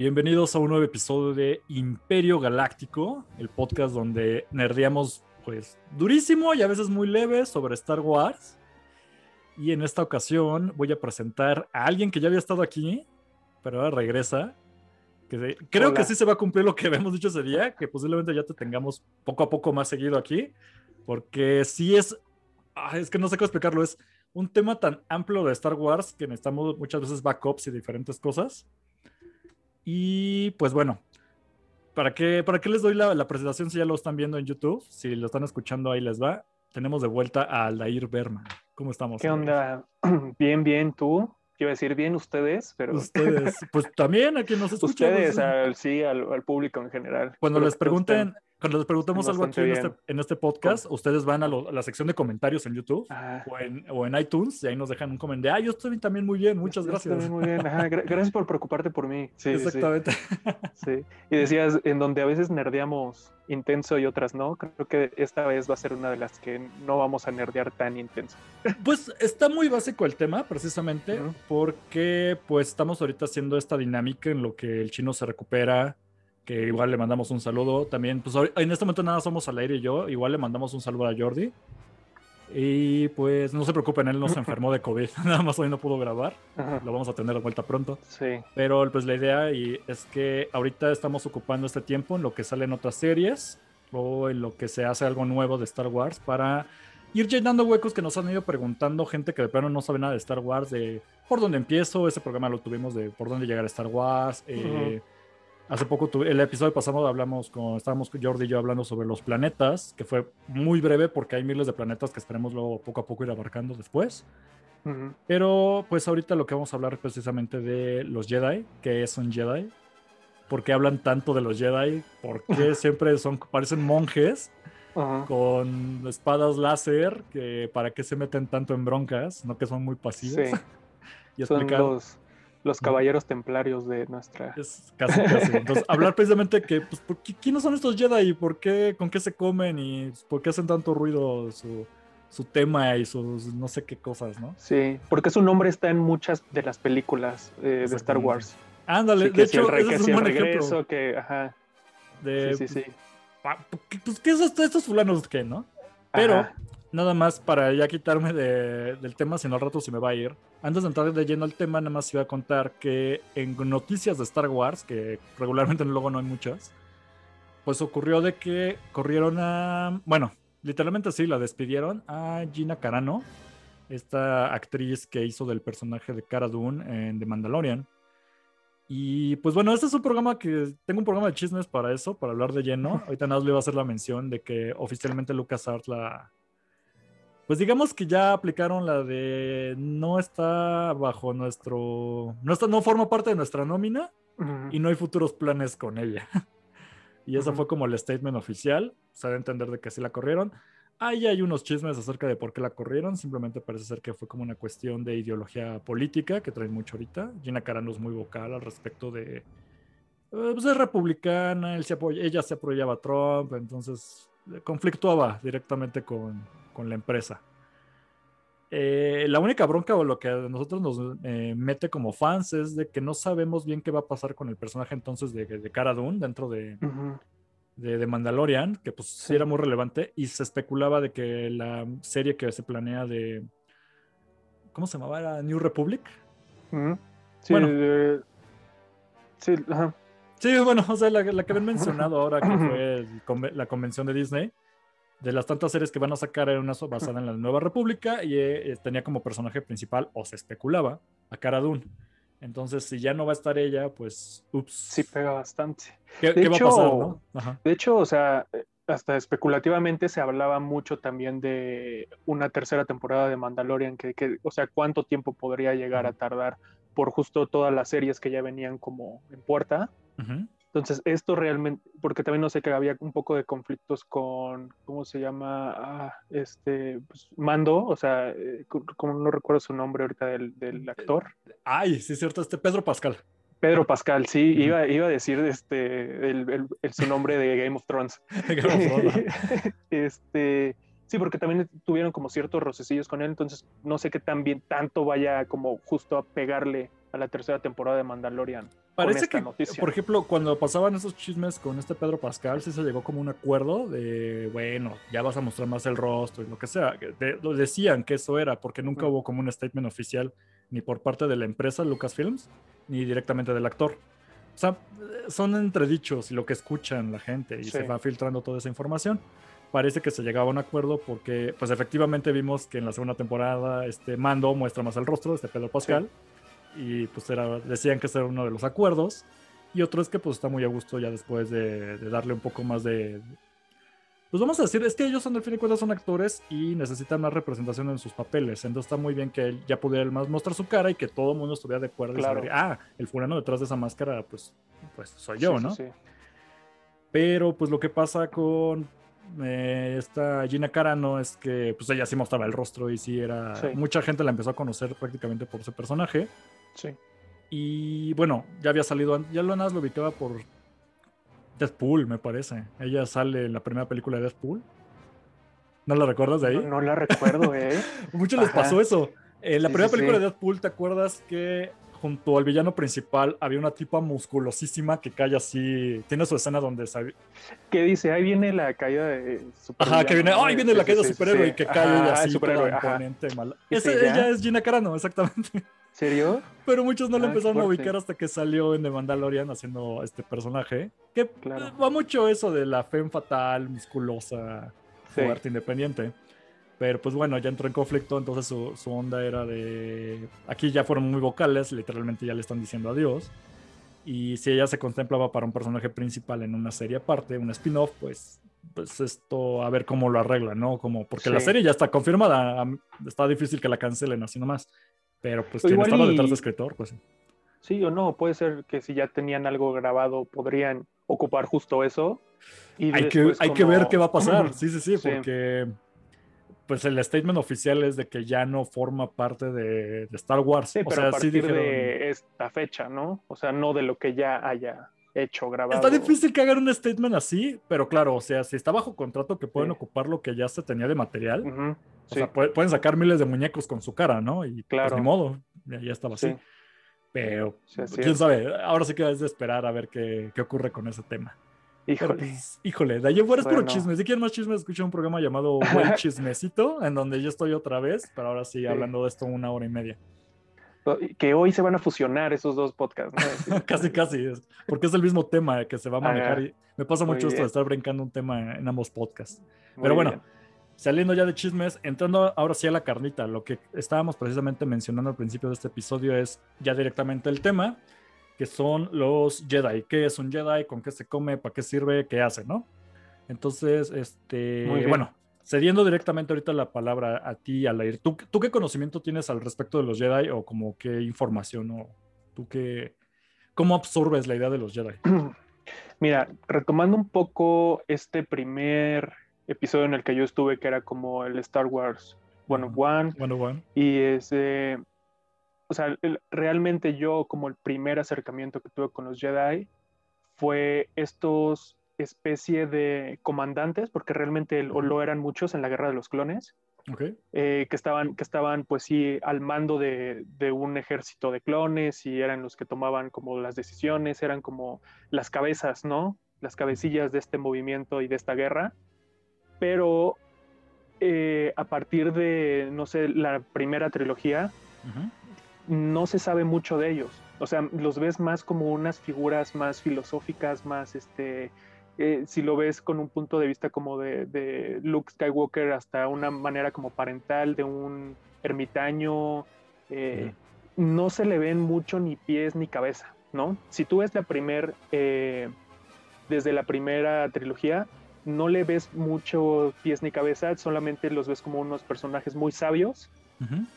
Bienvenidos a un nuevo episodio de Imperio Galáctico, el podcast donde nerdeamos pues durísimo y a veces muy leve sobre Star Wars. Y en esta ocasión voy a presentar a alguien que ya había estado aquí, pero ahora regresa. Que creo que sí se va a cumplir lo que habíamos dicho ese día, que posiblemente ya te tengamos poco a poco más seguido aquí, porque sí es, es que no sé cómo explicarlo, es un tema tan amplio de Star Wars que necesitamos muchas veces backups y diferentes cosas. Y pues bueno, ¿para qué, para qué les doy la, presentación si ya lo están viendo en YouTube? Si lo están escuchando, ahí les va. Tenemos de vuelta a Aldair Berman. ¿Cómo estamos? ¿Qué onda? Bien, bien, tú. Quiero decir bien ustedes, pero... Ustedes, pues también a quien nos escuchan. Ustedes, sí, al, público en general. Cuando les pregunten, cuando les preguntemos algo aquí este, en este, podcast, ustedes van a, la sección de comentarios en YouTube ah. o, en, iTunes y ahí nos dejan un comentario. Ah, yo estoy también muy bien, muchas gracias. muy bien. gracias por preocuparte por mí. Sí, Exactamente. Sí. Y decías, en donde a veces nerdeamos intenso y otras no, creo que esta vez va a ser una de las que no vamos a nerdear tan intenso. Pues está muy básico el tema, precisamente, porque pues estamos ahorita haciendo esta dinámica en lo que el chino se recupera que igual le mandamos un saludo también. Pues en este momento nada somos al aire y yo, igual le mandamos un saludo a Jordi. Y pues no se preocupen, él no se enfermó de COVID, nada más hoy no pudo grabar. Lo vamos a tener de vuelta pronto. Sí. Pero pues la idea y es que ahorita estamos ocupando este tiempo en lo que salen otras series o en lo que se hace algo nuevo de Star Wars para ir llenando huecos que nos han ido preguntando gente que de plano no sabe nada de Star Wars, de por dónde empiezo, ese programa lo tuvimos de por dónde llegar a Star Wars. Eh, Hace poco, el episodio pasado hablamos con, estábamos Jordi y yo hablando sobre los planetas, que fue muy breve porque hay miles de planetas que esperemos luego poco a poco ir abarcando después. Pero pues ahorita lo que vamos a hablar es precisamente de los Jedi, que es un Jedi, por qué hablan tanto de los Jedi, por qué siempre son, parecen monjes con espadas láser, que para qué se meten tanto en broncas, no que son muy pasivos. Sí. y explicar, los caballeros templarios de nuestra. Es casi, casi. Entonces, hablar precisamente que, pues, ¿quiénes son estos Jedi? ¿Y por qué, con qué se comen? ¿Y por qué hacen tanto ruido su, su tema y sus no sé qué cosas, ¿no? Sí, porque su nombre está en muchas de las películas eh, de Star Wars. Ándale, de hecho, el, es un buen regreso, que, ajá. De, sí, sí, sí. Pues, ¿qué es esto, estos fulanos qué, no? Pero, nada más para ya quitarme del tema, si no al rato se me va a ir. Antes de entrar de lleno al tema, nada más iba a contar que en noticias de Star Wars, que regularmente luego no hay muchas, pues ocurrió de que corrieron a. Bueno, literalmente sí, la despidieron a Gina Carano, esta actriz que hizo del personaje de Cara Dune en The Mandalorian. Y pues bueno, este es un programa que tengo un programa de chismes para eso, para hablar de lleno. Ahorita nada más le iba a hacer la mención de que oficialmente LucasArts la, pues digamos que ya aplicaron la de no está bajo nuestro, no, está, no forma parte de nuestra nómina y no hay futuros planes con ella. y eso fue como el statement oficial, se da a entender de que sí la corrieron. Ahí hay unos chismes acerca de por qué la corrieron, simplemente parece ser que fue como una cuestión de ideología política que traen mucho ahorita. Gina Carano es muy vocal al respecto de, eh, pues es republicana, él se ella se apoyaba a Trump, entonces eh, conflictuaba directamente con, con la empresa. Eh, la única bronca o lo que a nosotros nos eh, mete como fans es de que no sabemos bien qué va a pasar con el personaje entonces de, de Cara Dune dentro de, de, Mandalorian, que pues sí. era muy relevante y se especulaba de que la serie que se planea de... ¿Cómo se llamaba? ¿Era New Republic? Sí, bueno. sí, sí, bueno, o sea, la, que habían mencionado ahora que fue la convención de Disney de las tantas series que van a sacar era una basada en la Nueva República y eh, tenía como personaje principal, o se especulaba, a Cara Dune. Entonces, si ya no va a estar ella, pues, ups. Sí, pega bastante. ¿Qué, va a pasar? De hecho, o sea, hasta especulativamente se hablaba mucho también de una tercera temporada de Mandalorian, que, o sea, cuánto tiempo podría llegar a tardar por justo todas las series que ya venían como en puerta. Entonces, esto realmente, porque también no sé que había un poco de conflictos con, ¿cómo se llama? Ah, este, pues, Mando, o sea, eh, como no recuerdo su nombre ahorita del, del, actor. Ay, sí es cierto, este Pedro Pascal. Pedro Pascal, sí, iba, iba a decir este, el, el, su nombre de Game of Thrones. este, sí, porque también tuvieron como ciertos rocecillos con él, entonces no sé qué tan bien tanto vaya como justo a pegarle a la tercera temporada de Mandalorian. Parece que, por ejemplo, cuando pasaban esos chismes con este Pedro Pascal, sí se llegó como un acuerdo de, bueno, ya vas a mostrar más el rostro y lo que sea. lo decían que eso era, porque nunca hubo como un statement oficial ni por parte de la empresa Lucasfilms, ni directamente del actor. O sea, son entredichos y lo que escuchan la gente y se va filtrando toda esa información. Parece que se llegaba a un acuerdo porque, pues efectivamente vimos que en la segunda temporada este Mando muestra más el rostro, este Pedro Pascal y pues era, decían que ese era uno de los acuerdos. Y otro es que pues está muy a gusto ya después de, darle un poco más de... Pues vamos a decir, es que ellos son, al fin y cuentas, son actores y necesitan más representación en sus papeles. Entonces está muy bien que él ya pudiera más mostrar su cara y que todo el mundo estuviera de acuerdo. Claro. Y ah, el fulano detrás de esa máscara, pues, pues soy yo, ¿no? Sí, Pero pues lo que pasa con eh, esta Gina Carano es que pues ella sí mostraba el rostro y sí era... Mucha gente la empezó a conocer prácticamente por ese personaje. Sí. Y bueno, ya había salido, ya lo lo ubicaba por Deadpool, me parece. Ella sale en la primera película de Deadpool. ¿No la recuerdas de ahí? No, la recuerdo, ¿eh? Muchos les pasó eso. En la primera película de Deadpool, ¿te acuerdas que junto al villano principal había una tipa musculosísima que cae así. Tiene su escena donde sabe. Que dice, ahí viene la caída de Ajá, que viene, ahí viene la caída de superhéroe y que cae así superhéroe, mal. ella es Gina Carano, exactamente. ¿Serio? Pero muchos no la empezaron a ubicar hasta que salió en The Mandalorian haciendo este personaje. Que va mucho eso de la femme fatal, musculosa, fuerte, independiente. Pero pues bueno, ya entró en conflicto, entonces su, su, onda era de... Aquí ya fueron muy vocales, literalmente ya le están diciendo adiós. Y si ella se contemplaba para un personaje principal en una serie aparte, un spin-off, pues, pues esto a ver cómo lo arregla, ¿no? Como, porque la serie ya está confirmada, está difícil que la cancelen así nomás. Pero pues quien estaba detrás de escritor, pues... Sí o no, puede ser que si ya tenían algo grabado podrían ocupar justo eso. Y hay, que, hay que ver qué va a pasar, sí, sí, sí, porque pues el statement oficial es de que ya no forma parte de, Star Wars. Sí, pero a partir de esta fecha, ¿no? O sea, no de lo que ya haya hecho, grabado. Está difícil que hagan un statement así, pero claro, o sea, si está bajo contrato que pueden ocupar lo que ya se tenía de material, o sea, pueden sacar miles de muñecos con su cara, ¿no? Y pues, claro. ni modo, ya, estaba así. Pero, quién sabe, ahora sí que es de esperar a ver qué, qué ocurre con ese tema. Híjole. Pues, híjole, de ahí fuera es puro chisme. Si quieren más chismes, escuchen un programa llamado Buen Chismecito, en donde yo estoy otra vez, pero ahora sí, hablando de esto una hora y media. Que hoy se van a fusionar esos dos podcasts. casi, casi, porque es el mismo tema que se va a manejar. y me pasa mucho esto de estar brincando un tema en ambos podcasts. pero bueno, saliendo ya de chismes, entrando ahora sí a la carnita, lo que estábamos precisamente mencionando al principio de este episodio es ya directamente el tema que son los Jedi. ¿Qué es un Jedi? ¿Con qué se come? ¿Para qué sirve? ¿Qué hace? ¿No? Entonces, este, bueno, cediendo directamente ahorita la palabra a ti, Alair, ¿tú, ¿tú qué conocimiento tienes al respecto de los Jedi o como qué información o tú qué, cómo absorbes la idea de los Jedi? Mira, retomando un poco este primer episodio en el que yo estuve, que era como el Star Wars 101. 101. Y ese, o sea, realmente yo como el primer acercamiento que tuve con los Jedi fue estos especie de comandantes, porque realmente lo eran muchos en la Guerra de los Clones, eh, que, estaban, que estaban pues sí al mando de, de, un ejército de clones y eran los que tomaban como las decisiones, eran como las cabezas, ¿no? Las cabecillas de este movimiento y de esta guerra. Pero eh, a partir de, no sé, la primera trilogía, no se sabe mucho de ellos. O sea, los ves más como unas figuras más filosóficas, más este, eh, si lo ves con un punto de vista como de, Luke Skywalker hasta una manera como parental de un ermitaño, eh, no se le ven mucho ni pies ni cabeza, ¿no? Si tú ves la primer, eh, desde la primera trilogía, no le ves mucho pies ni cabeza, solamente los ves como unos personajes muy sabios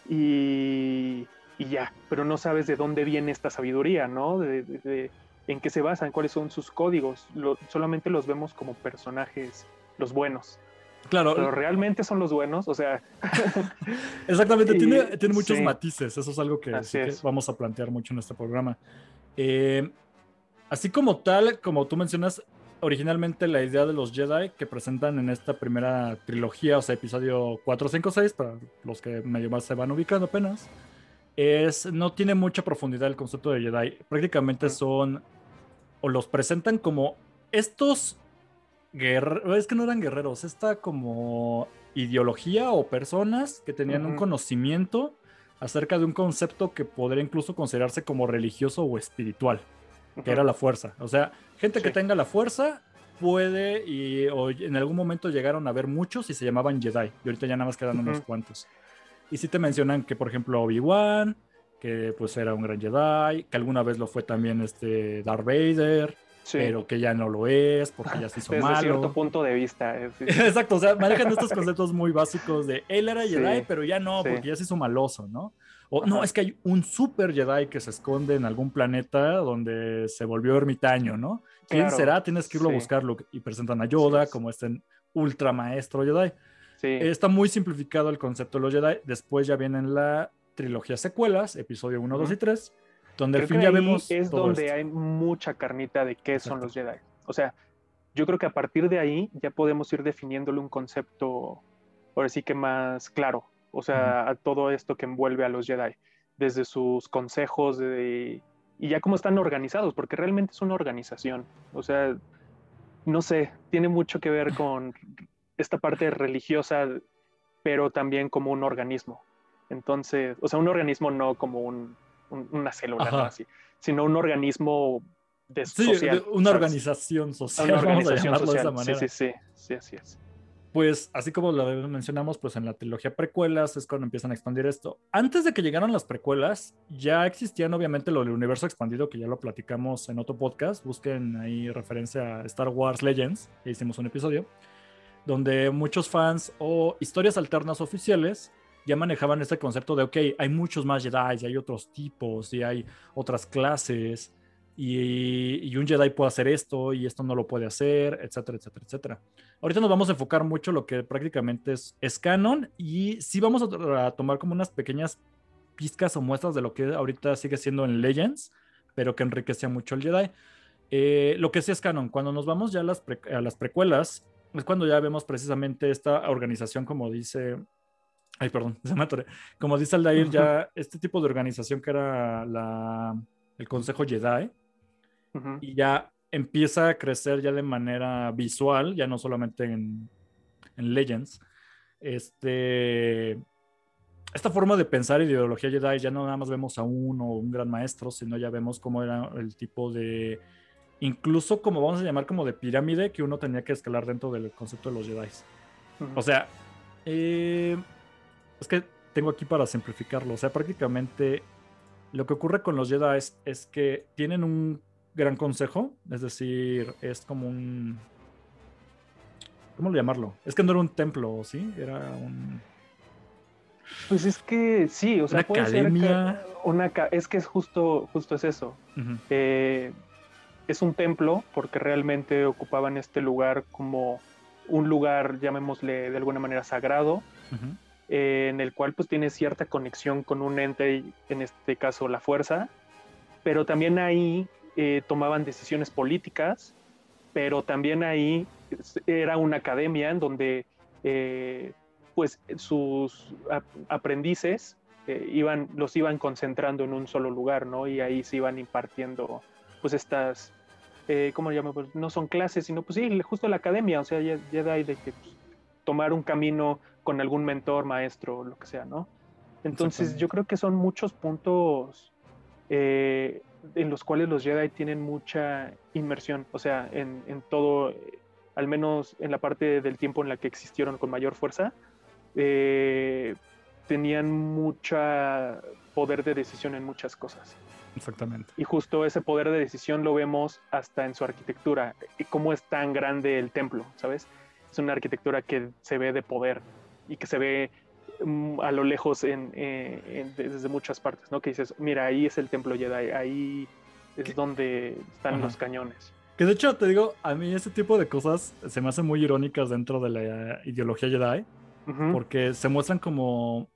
y y ya, pero no sabes de dónde viene esta sabiduría, ¿no? De, en qué se basan, cuáles son sus códigos. solamente los vemos como personajes, los buenos. Claro. Pero realmente son los buenos, o sea. Exactamente, tiene, tiene, muchos matices. Eso es algo que, vamos a plantear mucho en este programa. Eh, así como tal, como tú mencionas, originalmente la idea de los Jedi que presentan en esta primera trilogía, o sea, episodio 4, 5, 6, para los que medio más se van ubicando apenas es, no tiene mucha profundidad el concepto de Jedi. Prácticamente son, o los presentan como estos guerreros, es que no eran guerreros, esta como ideología o personas que tenían un conocimiento acerca de un concepto que podría incluso considerarse como religioso o espiritual, que era la fuerza. O sea, gente que tenga la fuerza puede y en algún momento llegaron a ver muchos y se llamaban Jedi. Y ahorita ya nada más quedan unos cuantos. Y sí te mencionan que, por ejemplo, Obi-Wan, que pues era un gran Jedi, que alguna vez lo fue también este Darth Vader, pero que ya no lo es porque ya se hizo Desde cierto punto de vista. Exacto, o sea, manejan estos conceptos muy básicos de él era Jedi, pero ya no, porque ya se hizo maloso, ¿no? O no, es que hay un super Jedi que se esconde en algún planeta donde se volvió ermitaño, ¿no? ¿Quién será? Tienes que irlo a buscarlo. Y presentan a Yoda como este ultra maestro Jedi. Está muy simplificado el concepto de los Jedi. Después ya vienen la trilogía secuelas, episodio 1, 2 y 3 donde al fin ya vemos. Es donde hay mucha carnita de qué son los Jedi. O sea, yo creo que a partir de ahí ya podemos ir definiéndole un concepto, ahora sí que más claro. O sea, a todo esto que envuelve a los Jedi. Desde sus consejos y ya cómo están organizados, porque realmente es una organización. O sea, no sé, tiene mucho que ver con esta parte religiosa, pero también como un organismo. Entonces, o sea, un organismo no como un una célula, ¿no? así, sino un organismo de social. una organización social. Una organización social. De esa manera. Sí, sí, sí, así es. Pues así como lo mencionamos, pues en la trilogía precuelas es cuando empiezan a expandir esto. Antes de que llegaran las precuelas, ya existían obviamente lo del universo expandido, que ya lo platicamos en otro podcast. Busquen ahí referencia a Star Wars Legends, que hicimos un episodio, donde muchos fans o historias alternas oficiales ya manejaban este concepto de, ok, hay muchos más Jedi, y hay otros tipos, y hay otras clases, y, un Jedi puede hacer esto, y esto no lo puede hacer, etcétera, etcétera, etcétera. Ahorita nos vamos a enfocar mucho en lo que prácticamente es, canon, y sí vamos a, tomar como unas pequeñas pizcas o muestras de lo que ahorita sigue siendo en Legends, pero que enriquecía mucho el Jedi. Eh, lo que sí es canon, cuando nos vamos ya a las precuelas, es cuando ya vemos precisamente esta organización, como dice Ay, perdón, se me Como dice Aldair, ya este tipo de organización que era la, el Consejo Jedi, y ya empieza a crecer ya de manera visual, ya no solamente en, en Legends. Este, esta forma de pensar ideología Jedi, ya no nada más vemos a uno o un gran maestro, sino ya vemos cómo era el tipo de, incluso como vamos a llamar como de pirámide que uno tenía que escalar dentro del concepto de los Jedi. O sea, eh, es que tengo aquí para simplificarlo. O sea, prácticamente lo que ocurre con los Jedi es, que tienen un gran consejo. Es decir, es como un. ¿Cómo llamarlo? Es que no era un templo, ¿sí? Era un. Pues es que sí, o sea, una academia. una, es que es justo, justo es eso. Eh, es un templo porque realmente ocupaban este lugar como un lugar, llamémosle de alguna manera sagrado, eh, en el cual pues tiene cierta conexión con un ente, en este caso la fuerza, pero también ahí eh, tomaban decisiones políticas, pero también ahí era una academia en donde eh, pues sus aprendices iban, los iban concentrando en un solo lugar, ¿no? Y ahí se iban impartiendo pues estas, ¿cómo lo llamo? Pues, no son clases, sino pues sí, justo la academia, o sea, ya, ya de que pues, tomar un camino con algún mentor, maestro, lo que sea, ¿no? Entonces yo creo que son muchos puntos eh, en los cuales los Jedi tienen mucha inmersión, o sea, en, todo, al menos en la parte del tiempo en la que existieron con mayor fuerza, eh, tenían mucha poder de decisión en muchas cosas. Exactamente. Y justo ese poder de decisión lo vemos hasta en su arquitectura, y cómo es tan grande el templo, ¿sabes? Es una arquitectura que se ve de poder, y que se ve mm, a lo lejos eh, en, desde muchas partes, ¿no? Que dices, mira, ahí es el templo Jedi, ahí es donde están los cañones. Que de hecho, te digo, a mí ese tipo de cosas se me hacen muy irónicas dentro de la ideología Jedi, porque se muestran como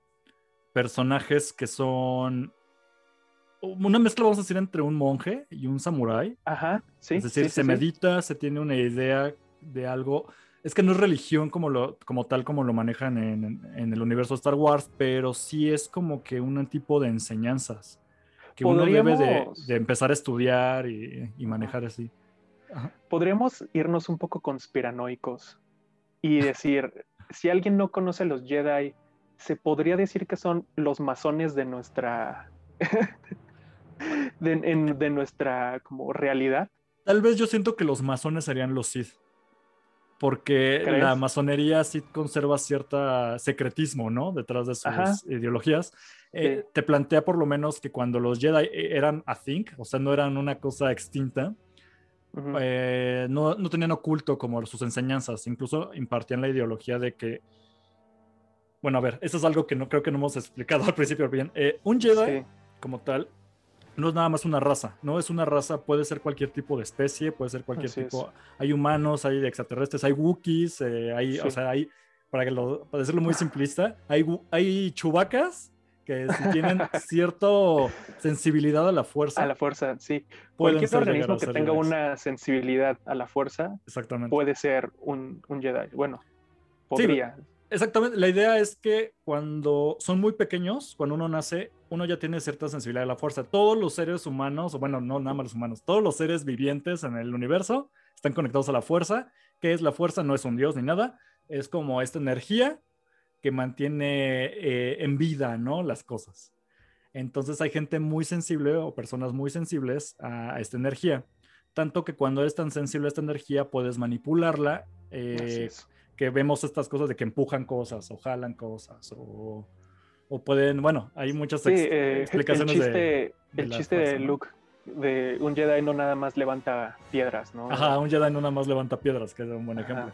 personajes que son una mezcla, vamos a decir, entre un monje y un samurái. Ajá, sí. Es decir, se medita, se tiene una idea de algo es que no es religión como, lo, como tal como lo manejan en, el universo de Star Wars, pero sí es como que un tipo de enseñanzas que uno debe de, empezar a estudiar y, manejar así. Podríamos irnos un poco conspiranoicos y decir, si alguien no conoce a los Jedi, se podría decir que son los masones de nuestra de, nuestra como realidad. Tal vez yo siento que los masones serían los Sith porque la masonería sí conserva cierto secretismo, ¿no? Detrás de sus ideologías. Eh, te plantea por lo menos que cuando los Jedi eh, eran a think, o sea, no eran una cosa extinta, eh, no, no, tenían oculto como sus enseñanzas, incluso impartían la ideología de que, bueno, a ver, eso es algo que no creo que no hemos explicado al principio bien. un Jedi, como tal, no es nada más una raza, ¿no? Es una raza, puede ser cualquier tipo de especie, puede ser cualquier tipo. Hay humanos, hay extraterrestres, hay Wookiees, eh, hay, o sea, hay, para, que lo, para decirlo muy simplista, hay, hay chubacas que tienen cierta sensibilidad a la fuerza. A la fuerza, sí. Cualquier organismo que tenga una sensibilidad a la fuerza Exactamente. puede ser un, un Jedi. Bueno, podría. Exactamente, la idea es que cuando son muy pequeños, cuando uno nace, uno ya tiene cierta sensibilidad a la fuerza. Todos los seres humanos, o bueno, no nada más los humanos, todos los seres vivientes en el universo están conectados a la fuerza. ¿Qué es la fuerza? No es un dios ni nada, es como esta energía que mantiene eh, en vida, ¿no? Las cosas. Entonces hay gente muy sensible o personas muy sensibles a, esta energía. Tanto que cuando eres tan sensible a esta energía, puedes manipularla. Eh, que vemos estas cosas de que empujan cosas o jalan cosas o, o pueden, bueno, hay muchas eh, explicaciones el chiste, de, el chiste de Luke de un Jedi no nada más levanta piedras, ¿no? Ajá, un Jedi no nada más levanta piedras, que es un buen ejemplo.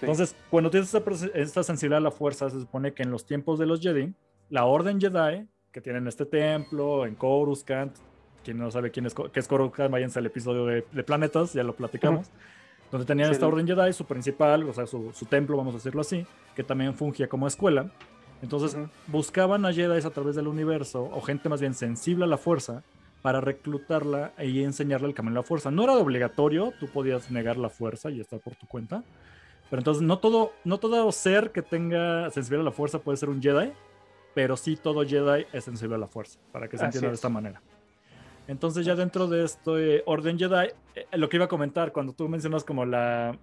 Entonces, cuando tienes esta, esta, sensibilidad a la fuerza, se supone que en los tiempos de los Jedi, la Orden Jedi, que tienen este templo en Coruscant, quien no sabe quién es, qué es Coruscant, váyanse al episodio de, de planetas, ya lo platicamos donde tenían esta orden Jedi, su principal, o sea, su, templo, vamos a decirlo así, que también fungía como escuela. Entonces buscaban a Jedi a través del universo, o gente más bien sensible a la fuerza, para reclutarla y enseñarle el camino a la fuerza. No era obligatorio, tú podías negar la fuerza y estar por tu cuenta. Pero entonces no todo, no todo ser que tenga sensibilidad a la fuerza puede ser un Jedi, pero sí todo Jedi es sensible a la fuerza, para que se entienda de esta manera. Entonces ya dentro de esto Orden Jedi, eh, lo que iba a comentar cuando tú mencionas como la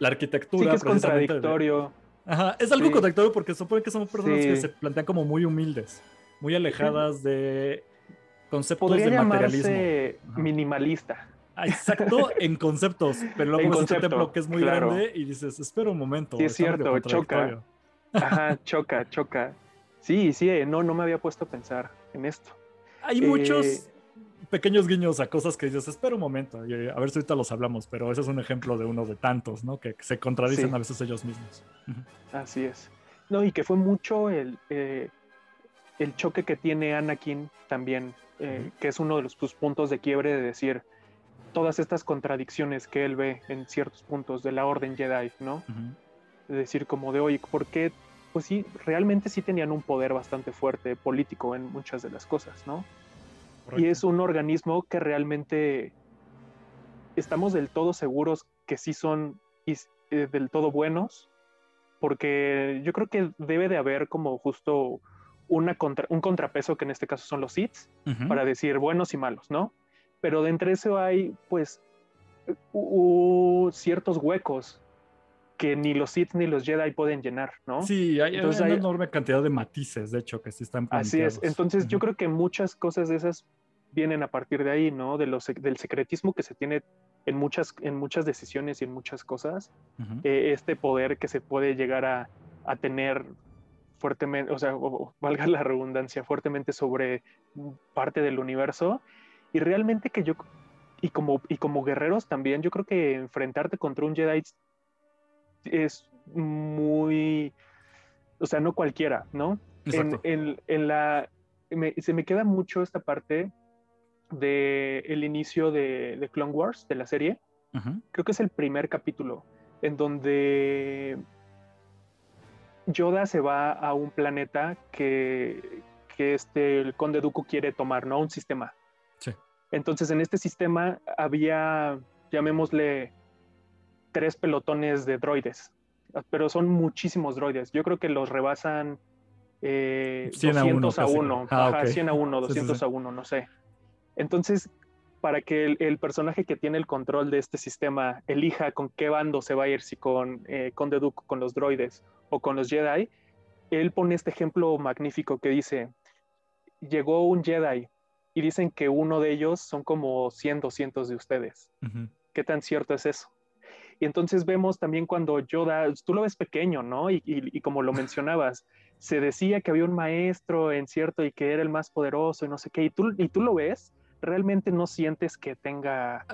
la arquitectura. Sí es contradictorio. Ajá, es algo contradictorio porque supone que son personas que se plantean como muy humildes, muy alejadas de conceptos de materialismo. minimalista. Ah, exacto, en conceptos, pero luego es un templo que es muy grande y dices, espera un momento. Sí, es cierto, choca. Ajá, choca, choca. Sí, sí, eh, no, no me había puesto a pensar en esto. Hay muchos eh, pequeños guiños a cosas que dices, espera un momento, a ver si ahorita los hablamos, pero ese es un ejemplo de uno de tantos, ¿no? Que se contradicen a veces ellos mismos. Así es. No, y que fue mucho el, eh, el choque que tiene Anakin también, eh, que es uno de los sus puntos de quiebre de decir todas estas contradicciones que él ve en ciertos puntos de la Orden Jedi, ¿no? De decir como de, oye, ¿por qué pues sí, realmente sí tenían un poder bastante fuerte político en muchas de las cosas, ¿no? Y es un organismo que realmente estamos del todo seguros que sí son eh, del todo buenos, porque yo creo que debe de haber como justo una un contrapeso que en este caso son los hits, para decir buenos y malos, ¿no? Pero de entre eso hay pues ciertos huecos que ni los Sith ni los Jedi pueden llenar, ¿no? Sí, hay, una enorme cantidad de matices, de hecho, que sí están. Así es, entonces yo creo que muchas cosas de esas vienen a partir de ahí, ¿no? De los, del secretismo que se tiene en muchas, en muchas decisiones y en muchas cosas, eh, este poder que se puede llegar a, a tener fuertemente, o sea, valga la redundancia, fuertemente sobre parte del universo. Y realmente que yo, y como, y como guerreros también, yo creo que enfrentarte contra un Jedi es muy, o sea, no cualquiera, ¿no? En, en, la, se me queda mucho esta parte del el inicio de, de, Clone Wars, de la serie. Creo que es el primer capítulo en donde Yoda se va a un planeta que, que este, el conde Dooku quiere tomar, ¿no? Un sistema. Sí. Entonces, en este sistema había, llamémosle, tres pelotones de droides, pero son muchísimos droides. Yo creo que los rebasan eh, 200 a 1, a 100 a 1, 200 a 1, no sé. Entonces, para que el, personaje que tiene el control de este sistema elija con qué bando se va a ir, si con, eh, con Deduk, con los droides o con los Jedi, él pone este ejemplo magnífico que dice, llegó un Jedi y dicen que uno de ellos son como 100, 200 de ustedes. ¿Qué tan cierto es eso? Y entonces vemos también cuando Yoda, tú lo ves pequeño, ¿no? Y, como lo mencionabas, se decía que había un maestro en cierto y que era el más poderoso y no sé qué, y tú, y tú lo ves, realmente no sientes que tenga,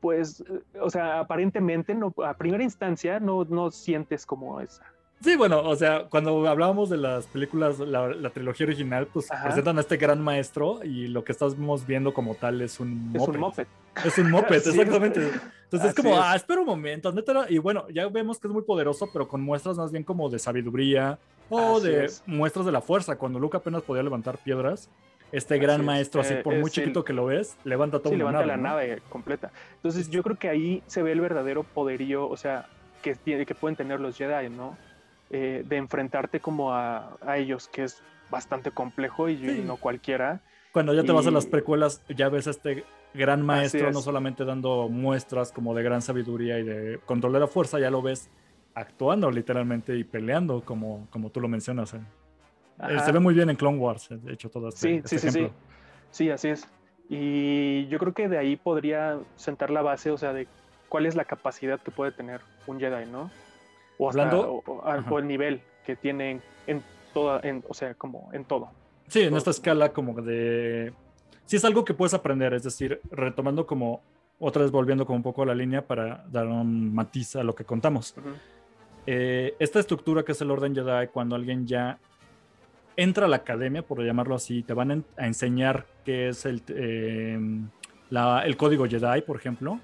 pues, o sea, aparentemente, no, a primera instancia, no, no sientes como esa Sí, bueno, o sea, cuando hablábamos de las películas, la, trilogía original, pues presentan a este gran maestro y lo que estamos viendo como tal es un moped. Es un moped. Es un moped, exactamente. Entonces es como, ah, espera un momento, neta, y bueno, ya vemos que es muy poderoso, pero con muestras más bien como de sabiduría o de muestras de la fuerza. Cuando Luke apenas podía levantar piedras, este gran maestro, así eh, por muy chiquito que lo ves, levanta todo sí, levanta la nave completa. Entonces yo creo que ahí se ve el verdadero poderío, o sea, que, que pueden tener los Jedi, ¿no? Eh, de enfrentarte como a, ellos, que es bastante complejo y no cualquiera. Cuando ya te vas a las precuelas, ya ves a este gran maestro, no solamente dando muestras como de gran sabiduría y de control de la fuerza, ya lo ves actuando literalmente y peleando, como, como tú lo mencionas. ¿eh? Eh, se ve muy bien en Clone Wars, de hecho, todo este, sí, este sí, sí, sí, sí, así es. Y yo creo que de ahí podría sentar la base, o sea, de cuál es la capacidad que puede tener un Jedi, ¿no? O, Hablando, o, el nivel que tienen en toda, en, o sea, como en todo. Sí, en esta escala como de... Sí es algo que puedes aprender, es decir, retomando como, otra vez volviendo como un poco a la línea para dar un matiz a lo que contamos. Eh, esta estructura que es el orden Jedi, cuando alguien ya entra a la academia, por llamarlo así, te van a enseñar qué es el, eh, el código Jedi, por ejemplo,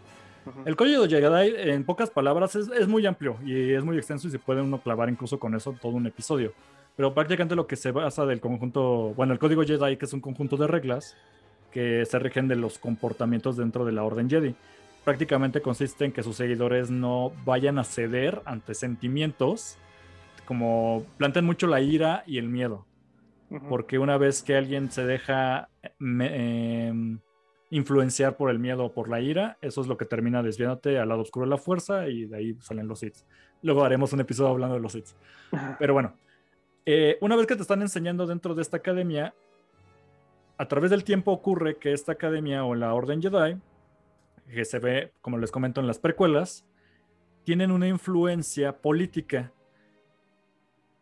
el código Jedi, en pocas palabras, es, muy amplio y es muy extenso y se puede uno clavar incluso con eso todo un episodio. Pero prácticamente lo que se basa del conjunto, bueno, el código Jedi, que es un conjunto de reglas que se rigen de los comportamientos dentro de la Orden Jedi. Prácticamente consiste en que sus seguidores no vayan a ceder ante sentimientos, como plantean mucho la ira y el miedo. Porque una vez que alguien se deja eh, influenciar por el miedo o por la ira, eso es lo que termina desviándote al lado oscuro de la fuerza y de ahí salen los hits. Luego haremos un episodio hablando de los hits. Pero bueno, eh, una vez que te están enseñando dentro de esta academia, a través del tiempo ocurre que esta academia o la Orden Jedi, que se ve, como les comento en las precuelas, tienen una influencia política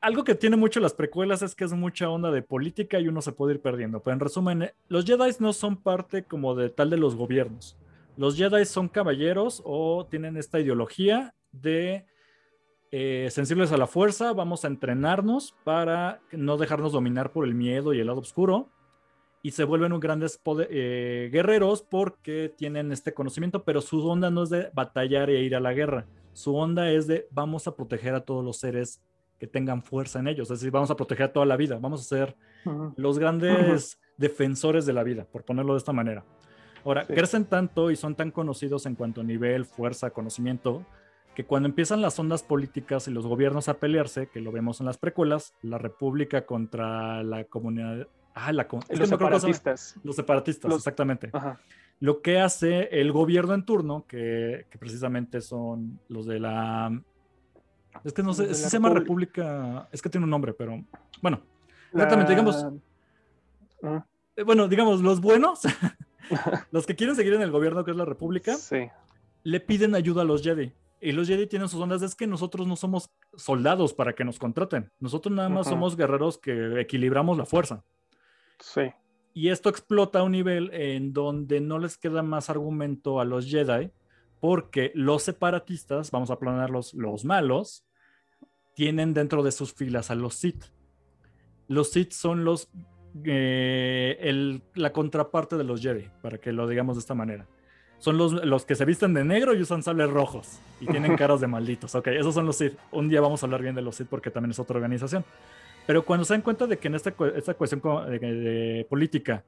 algo que tiene mucho las precuelas es que es mucha onda de política y uno se puede ir perdiendo. Pero en resumen, los Jedi no son parte como de tal de los gobiernos. Los Jedi son caballeros o tienen esta ideología de eh, sensibles a la fuerza, vamos a entrenarnos para no dejarnos dominar por el miedo y el lado oscuro. Y se vuelven un grandes eh, guerreros porque tienen este conocimiento, pero su onda no es de batallar e ir a la guerra. Su onda es de vamos a proteger a todos los seres que tengan fuerza en ellos. Es decir, vamos a proteger toda la vida, vamos a ser los grandes defensores de la vida, por ponerlo de esta manera. Ahora, crecen tanto y son tan conocidos en cuanto a nivel, fuerza, conocimiento, que cuando empiezan las ondas políticas y los gobiernos a pelearse, que lo vemos en las precuelas, la república contra la comunidad... Ah, la, los, separatistas. los separatistas. exactamente. Lo que hace el gobierno en turno, que, que precisamente son los de la es que no sé, se llama República, es que tiene un nombre, pero bueno, exactamente, digamos. Ah. Eh, bueno, digamos, los buenos, los que quieren seguir en el gobierno, que es la República, le piden ayuda a los Jedi. Y los Jedi tienen sus ondas, es que nosotros no somos soldados para que nos contraten. Nosotros nada más somos guerreros que equilibramos la fuerza. Sí. Y esto explota a un nivel en donde no les queda más argumento a los Jedi porque los separatistas, vamos a planearlos, los malos, tienen dentro de sus filas a los Sith. Los Sith son los eh, la contraparte de los Jedi, para que lo digamos de esta manera. Son los, los que se visten de negro y usan sables rojos y tienen caras de malditos. Ok, esos son los Sith. Un día vamos a hablar bien de los Sith porque también es otra organización. Pero cuando se dan cuenta de que en esta, esta cuestión de, política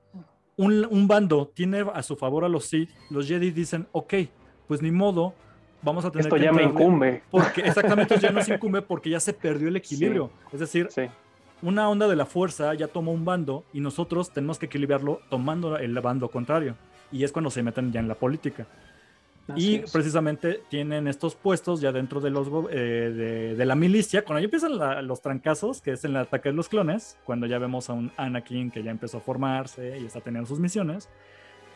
un, un, bando tiene a su favor a los Sith, los Jedi dicen, ok, pues ni modo, vamos a tener Esto ya me incumbe. Porque exactamente ya nos incumbe porque ya se perdió el equilibrio. Es decir, una onda de la fuerza ya tomó un bando y nosotros tenemos que equilibrarlo tomando el bando contrario. Y es cuando se meten ya en la política. y precisamente tienen estos puestos ya dentro de los eh, de, la milicia. Cuando ya empiezan los trancazos, que es el ataque de los clones, cuando ya vemos a un Anakin que ya empezó a formarse y está teniendo sus misiones,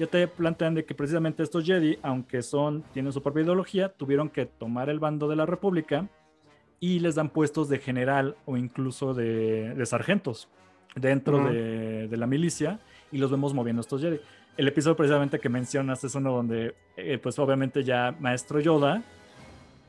ya te plantean de que precisamente estos Jedi, aunque son, tienen su propia ideología, tuvieron que tomar el bando de la República y les dan puestos de general o incluso de, sargentos dentro de, la milicia y los vemos moviendo estos Jedi. El episodio precisamente que mencionas es uno donde, eh, pues obviamente ya Maestro Yoda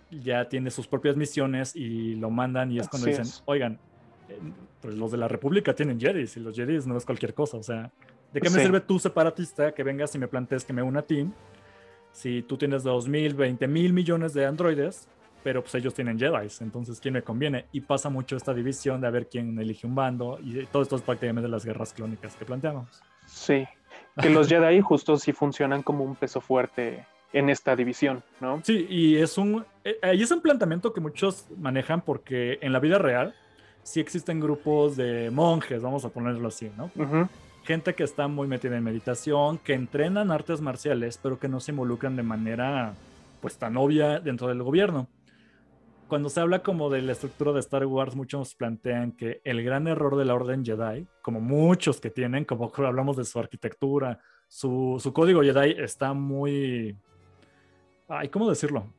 ya tiene sus propias misiones y lo mandan y es cuando dicen, oigan, eh, pues los de la República tienen Jedi y los Jedi no es cualquier cosa, o sea, ¿De qué me sirve tú, separatista, que vengas y me plantees que me una a ti? Si tú tienes 2.000, 20 mil millones de androides, pero pues ellos tienen Jedi, entonces ¿quién me conviene? Y pasa mucho esta división de a ver quién elige un bando, y todo esto es prácticamente las guerras clónicas que planteamos. Sí, que los Jedi justo sí funcionan como un peso fuerte en esta división, ¿no? Sí, y es un, eh, ahí es un planteamiento que muchos manejan porque en la vida real sí existen grupos de monjes, vamos a ponerlo así, ¿no? Gente que está muy metida en meditación, que entrenan artes marciales, pero que no se involucran de manera pues tan obvia dentro del gobierno. Cuando se habla como de la estructura de Star Wars, muchos plantean que el gran error de la Orden Jedi, como muchos que tienen, como hablamos de su arquitectura, su, código Jedi está muy... Ay, ¿cómo decirlo?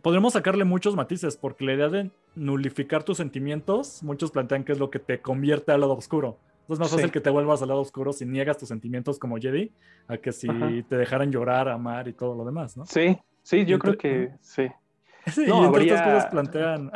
Podremos sacarle muchos matices, porque la idea de nulificar tus sentimientos, muchos plantean que es lo que te convierte al lado oscuro es más fácil que te vuelvas al lado oscuro si niegas tus sentimientos como Jedi, a que si te dejaran llorar, amar y todo lo demás, ¿no? Sí, sí, yo creo que sí. Sí, no, y habría, estas cosas plantean.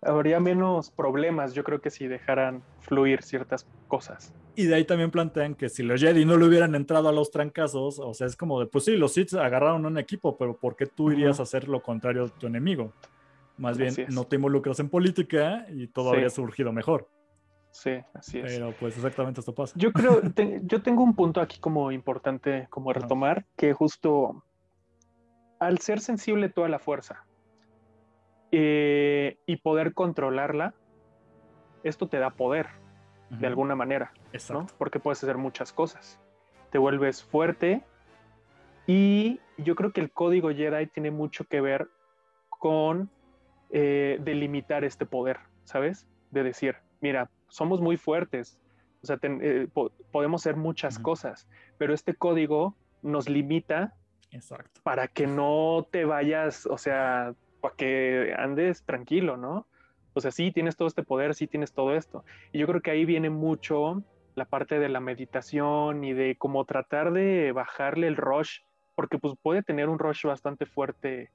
Habría menos problemas, yo creo que si dejaran fluir ciertas cosas. Y de ahí también plantean que si los Jedi no le hubieran entrado a los trancazos, o sea, es como de, pues sí, los Sith agarraron un equipo, pero ¿por qué tú irías a hacer lo contrario de tu enemigo? Más bien, no te involucras en política y todo habría surgido mejor. Sí, así es. Pero pues exactamente esto pasa. Yo creo, yo tengo un punto aquí como importante como retomar, que justo al ser sensible toda la fuerza eh, y poder controlarla, esto te da poder de alguna manera, ¿no? Porque puedes hacer muchas cosas. Te vuelves fuerte y yo creo que el código Jedi tiene mucho que ver con eh, delimitar este poder, ¿sabes? De decir, mira, somos muy fuertes, o sea, eh, podemos hacer muchas cosas, pero este código nos limita para que no te vayas, o sea, para que andes tranquilo, ¿no? O sea, sí tienes todo este poder, sí tienes todo esto. Y yo creo que ahí viene mucho la parte de la meditación y de cómo tratar de bajarle el rush, porque pues puede tener un rush bastante fuerte.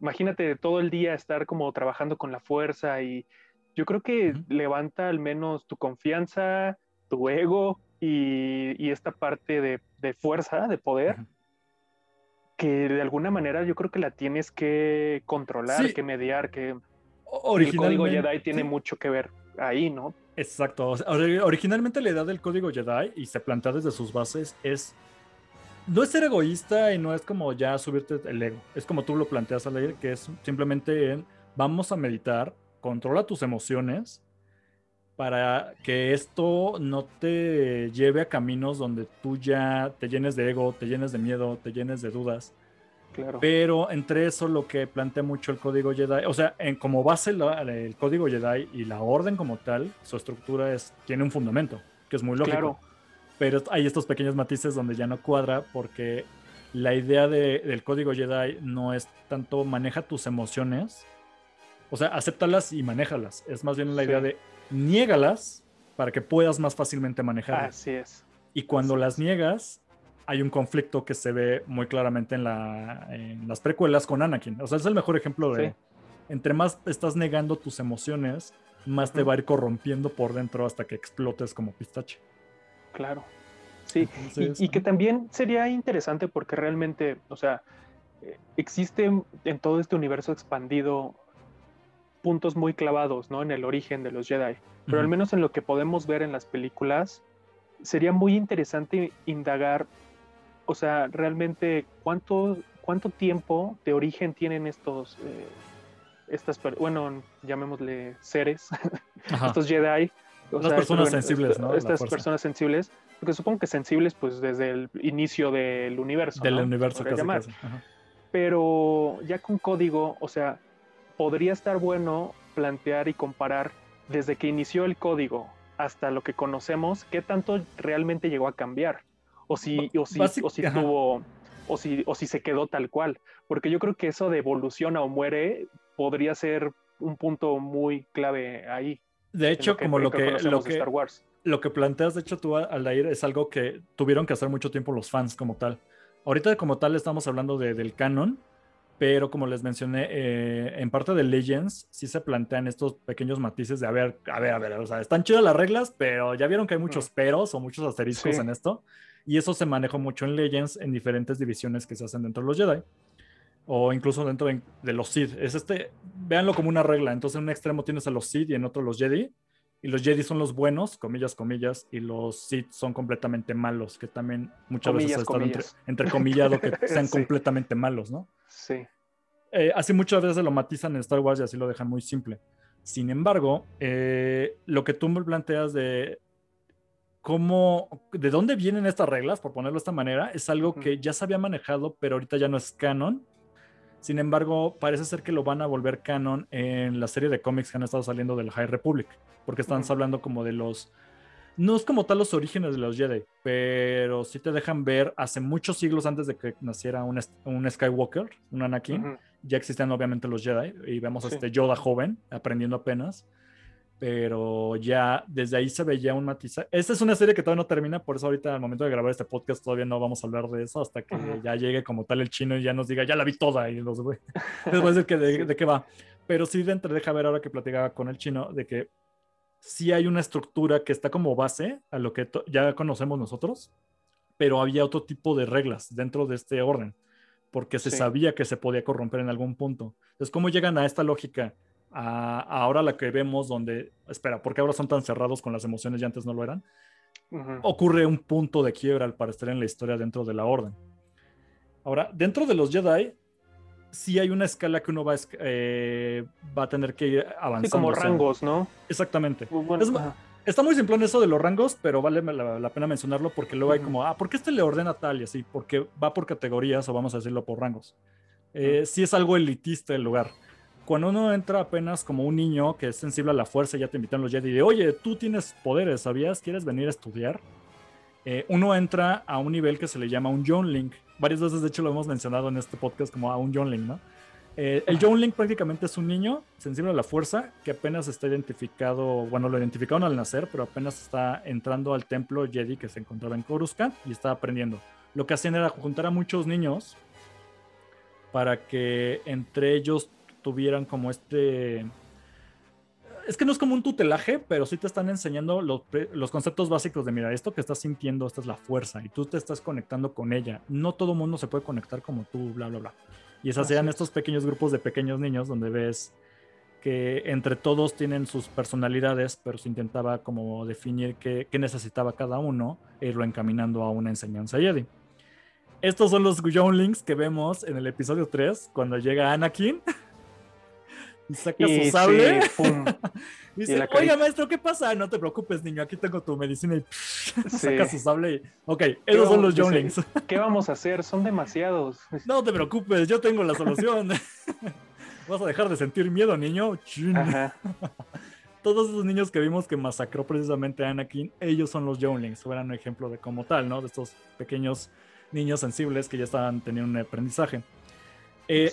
Imagínate todo el día estar como trabajando con la fuerza y yo creo que levanta al menos tu confianza, tu ego y, esta parte de, fuerza, de poder, que de alguna manera yo creo que la tienes que controlar, que mediar, que el código Jedi tiene mucho que ver ahí, ¿no? Exacto. originalmente la idea del código Jedi, y se plantea desde sus bases, es no es ser egoísta y no es como ya subirte el ego. Es como tú lo planteas a leer, que es simplemente en vamos a meditar, controla tus emociones para que esto no te lleve a caminos donde tú ya te llenes de ego, te llenes de miedo, te llenes de dudas. Claro. Pero entre eso lo que plantea mucho el código Jedi, o sea, en, como base el código Jedi y la orden como tal, su estructura es, tiene un fundamento, que es muy lógico. Claro. Pero hay estos pequeños matices donde ya no cuadra porque la idea del código Jedi no es tanto maneja tus emociones, o sea, acéptalas y manéjalas. Es más bien la idea de niégalas para que puedas más fácilmente manejarlas. Así es. Y cuando las niegas, hay un conflicto que se ve muy claramente en, la, en, las precuelas con Anakin. O sea, es el mejor ejemplo de... Entre más estás negando tus emociones, más te va a ir corrompiendo por dentro hasta que explotes como pistache. Claro. Sí, y, que también sería interesante porque realmente, o sea, eh, existe en todo este universo expandido puntos muy clavados, ¿no? En el origen de los Jedi. Pero al menos en lo que podemos ver en las películas, sería muy interesante indagar, o sea, realmente cuánto ¿cuánto tiempo de origen tienen estos, eh, estas, bueno, llamémosle seres, estos Jedi? Las personas sensibles, ¿no? Estas personas sensibles, porque supongo que sensibles, pues desde el inicio del universo. Del universo, casi, casi. Pero ya con código, o sea, podría estar bueno plantear y comparar desde que inició el código hasta lo que conocemos, qué tanto realmente llegó a cambiar. O si, o si, o si tuvo, o si, o si se quedó tal cual. Porque yo creo que eso de evoluciona o muere podría ser un punto muy clave ahí. De hecho, como lo que, lo que, Star Wars. lo que planteas, de hecho, tú, Aldair, es algo que tuvieron que hacer mucho tiempo los fans como tal. Ahorita como tal estamos hablando de, del canon, pero como les mencioné, eh, en parte de Legends sí se plantean estos pequeños matices de, a ver, a ver, a ver, o sea, están chidas las reglas, pero ya vieron que hay muchos peros o muchos asteriscos en esto, y eso se manejó mucho en Legends en diferentes divisiones que se hacen dentro de los Jedi, o incluso dentro de, los Sith. Es este, véanlo como una regla, entonces en un extremo tienes a los Sith y en otro los Jedi, y los Jedi son los buenos, comillas, comillas, y los Sith son completamente malos, que también muchas veces están entre, entrecomillado que sean completamente malos, ¿no? Sí. Eh, así muchas veces lo matizan en Star Wars y así lo dejan muy simple. Sin embargo, eh, lo que tú me planteas de cómo, de dónde vienen estas reglas, por ponerlo de esta manera, es algo que ya se había manejado, pero ahorita ya no es canon. Sin embargo, parece ser que lo van a volver canon en la serie de cómics que han estado saliendo del High Republic, porque están hablando como de los no es como tal los orígenes de los Jedi, pero sí te dejan ver hace muchos siglos antes de que naciera un, un Skywalker, un Anakin, ya existían obviamente los Jedi y vemos a este Yoda joven aprendiendo apenas, pero ya desde ahí se veía un matiz. Esta es una serie que todavía no termina, por eso ahorita al momento de grabar este podcast todavía no vamos a hablar de eso hasta que ya llegue como tal el chino y ya nos diga, ya la vi toda y los voy a decir que de, de qué va. Pero sí dentro deja ver ahora que platicaba con el chino de que sí hay una estructura que está como base a lo que ya conocemos nosotros, pero había otro tipo de reglas dentro de este orden, porque se sabía que se podía corromper en algún punto. Entonces, ¿cómo llegan a esta lógica? A, ahora la que vemos donde, espera, ¿por qué ahora son tan cerrados con las emociones y antes no lo eran? Ocurre un punto de quiebra al parecer en la historia dentro de la orden. Ahora, dentro de los Jedi, sí hay una escala que uno va a, eh, va a tener que ir avanzando. Sí, como rangos, ¿no? Exactamente. está muy simple en eso de los rangos, pero vale la, pena mencionarlo porque luego hay como, ah, ¿por qué este le ordena tal y así? Porque va por categorías o vamos a decirlo por rangos. Eh, sí es algo elitista el lugar. Cuando uno entra apenas como un niño que es sensible a la fuerza, ya te invitan los Jedi de, oye, tú tienes poderes, ¿sabías? ¿Quieres venir a estudiar? Eh, uno entra a un nivel que se le llama un John Link, varias veces de hecho lo hemos mencionado en este podcast como a un Link, ¿no? Eh, el Link prácticamente es un niño sensible a la fuerza que apenas está identificado, bueno, lo identificaron al nacer, pero apenas está entrando al templo Jedi que se encontraba en Coruscant y está aprendiendo. Lo que hacían era juntar a muchos niños para que entre ellos tuvieran como este es que no es como un tutelaje, pero sí te están enseñando los, los, conceptos básicos de, mira, esto que estás sintiendo, esta es la fuerza y tú te estás conectando con ella. No todo mundo se puede conectar como tú, bla, bla, bla. Y esas eran estos pequeños grupos de pequeños niños donde ves que entre todos tienen sus personalidades, pero se intentaba como definir qué, qué necesitaba cada uno e irlo encaminando a una enseñanza Jedi. Estos son los Younglings que vemos en el episodio 3, cuando llega Anakin y saca su sable. y dice, oiga, maestro, ¿qué pasa? No te preocupes, niño, aquí tengo tu medicina y saca su sable. Y... Ok, esos son los Younglings. ¿Qué vamos a hacer? Son demasiados. No te preocupes, yo tengo la solución. Vas a dejar de sentir miedo, niño. Todos esos niños que vimos que masacró precisamente a Anakin, ellos son los Younglings. Fueran un ejemplo de como tal, ¿no? De estos pequeños niños sensibles que ya estaban teniendo un aprendizaje. Eh,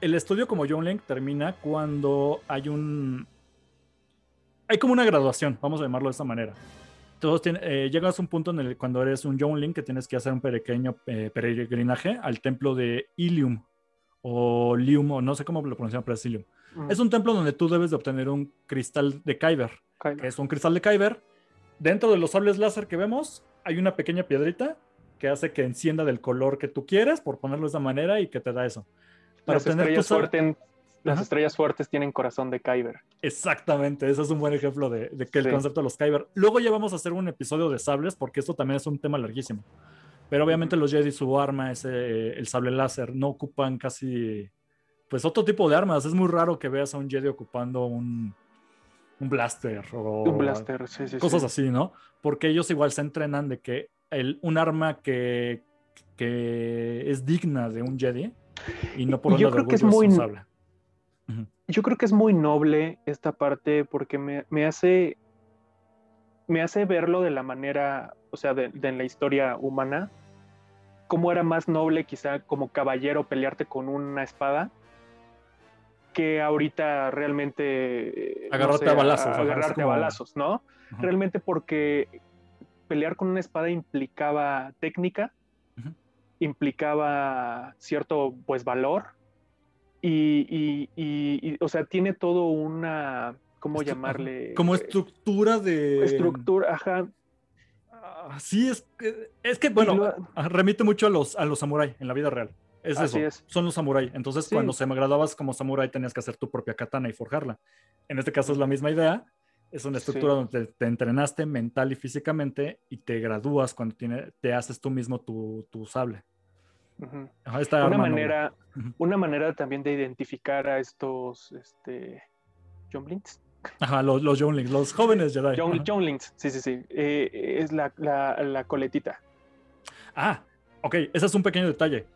el, estudio como Young Link termina cuando hay un... Hay como una graduación, vamos a llamarlo de esta manera. Todos eh, llegas a un punto en el cuando eres un Young Link que tienes que hacer un pequeño eh, peregrinaje al templo de Ilium o Lium, o no sé cómo lo pronuncian, pero es Ilium. Es un templo donde tú debes de obtener un cristal de Kyber, que es un cristal de Kyber. Dentro de los sables láser que vemos hay una pequeña piedrita que hace que encienda del color que tú quieres, por ponerlo de esa manera, y que te da eso las, estrellas, fuertes, las estrellas fuertes tienen corazón de Kyber. Exactamente, ese es un buen ejemplo de, que el concepto de los Kyber. Luego ya vamos a hacer un episodio de sables, porque esto también es un tema larguísimo. Pero obviamente los Jedi, su arma es el sable láser, no ocupan casi, pues otro tipo de armas. Es muy raro que veas a un Jedi ocupando un, un blaster o un blaster, sí, sí, cosas así, ¿no? Porque ellos igual se entrenan de que el, un arma que, que es digna de un Jedi y no por yo creo que es muy yo creo que es muy noble esta parte porque me, me, hace me hace verlo de la manera o sea de, en la historia humana cómo era más noble quizá como caballero pelearte con una espada que ahorita realmente agarrarte a balazos agarrarte a balazos no realmente porque pelear con una espada implicaba técnica implicaba cierto pues valor y, y, o sea, tiene todo una, ¿cómo llamarle? Como estructura de... Estructura, ajá. Ah, sí, es, es que, bueno, remite mucho a los, a los samuráis en la vida real. Es eso, son los samuráis. Entonces, cuando se me graduabas como samurái, tenías que hacer tu propia katana y forjarla. En este caso es la misma idea. Es una estructura donde te, entrenaste mental y físicamente y te gradúas cuando tiene, te haces tú mismo tu, tu sable una, manera, una manera también de identificar a estos este. Ajá, los, los los jóvenes Jedi. Sí, sí, sí. Eh, es la, la, coletita. Ah, ok, ese es un pequeño detalle.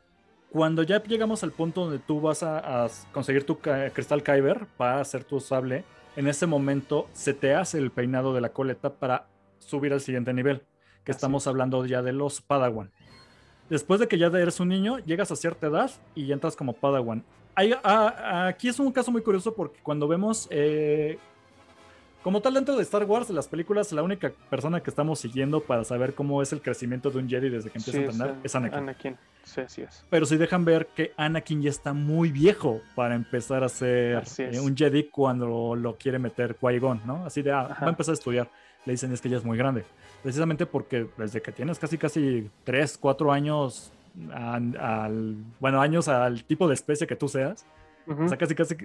Cuando ya llegamos al punto donde tú vas a, conseguir tu cristal Kyber para hacer tu sable, en ese momento se te hace el peinado de la coleta para subir al siguiente nivel, que estamos hablando ya de los Padawan después de que ya eres un niño, llegas a cierta edad y entras como Padawan. aquí es un caso muy curioso porque cuando vemos, eh, como tal dentro de Star Wars, las películas, la única persona que estamos siguiendo para saber cómo es el crecimiento de un Jedi desde que empieza a entrenar es, Anakin. Anakin. Sí, sí es. Pero si dejan ver que Anakin ya está muy viejo para empezar a ser eh, un Jedi cuando lo quiere meter Qui-Gon, ¿no? Así de, ah, va a empezar a estudiar. Le dicen es que ya es muy grande precisamente porque desde que tienes casi casi 3, 4 años, al, bueno, años al tipo de especie que tú seas, o sea, casi casi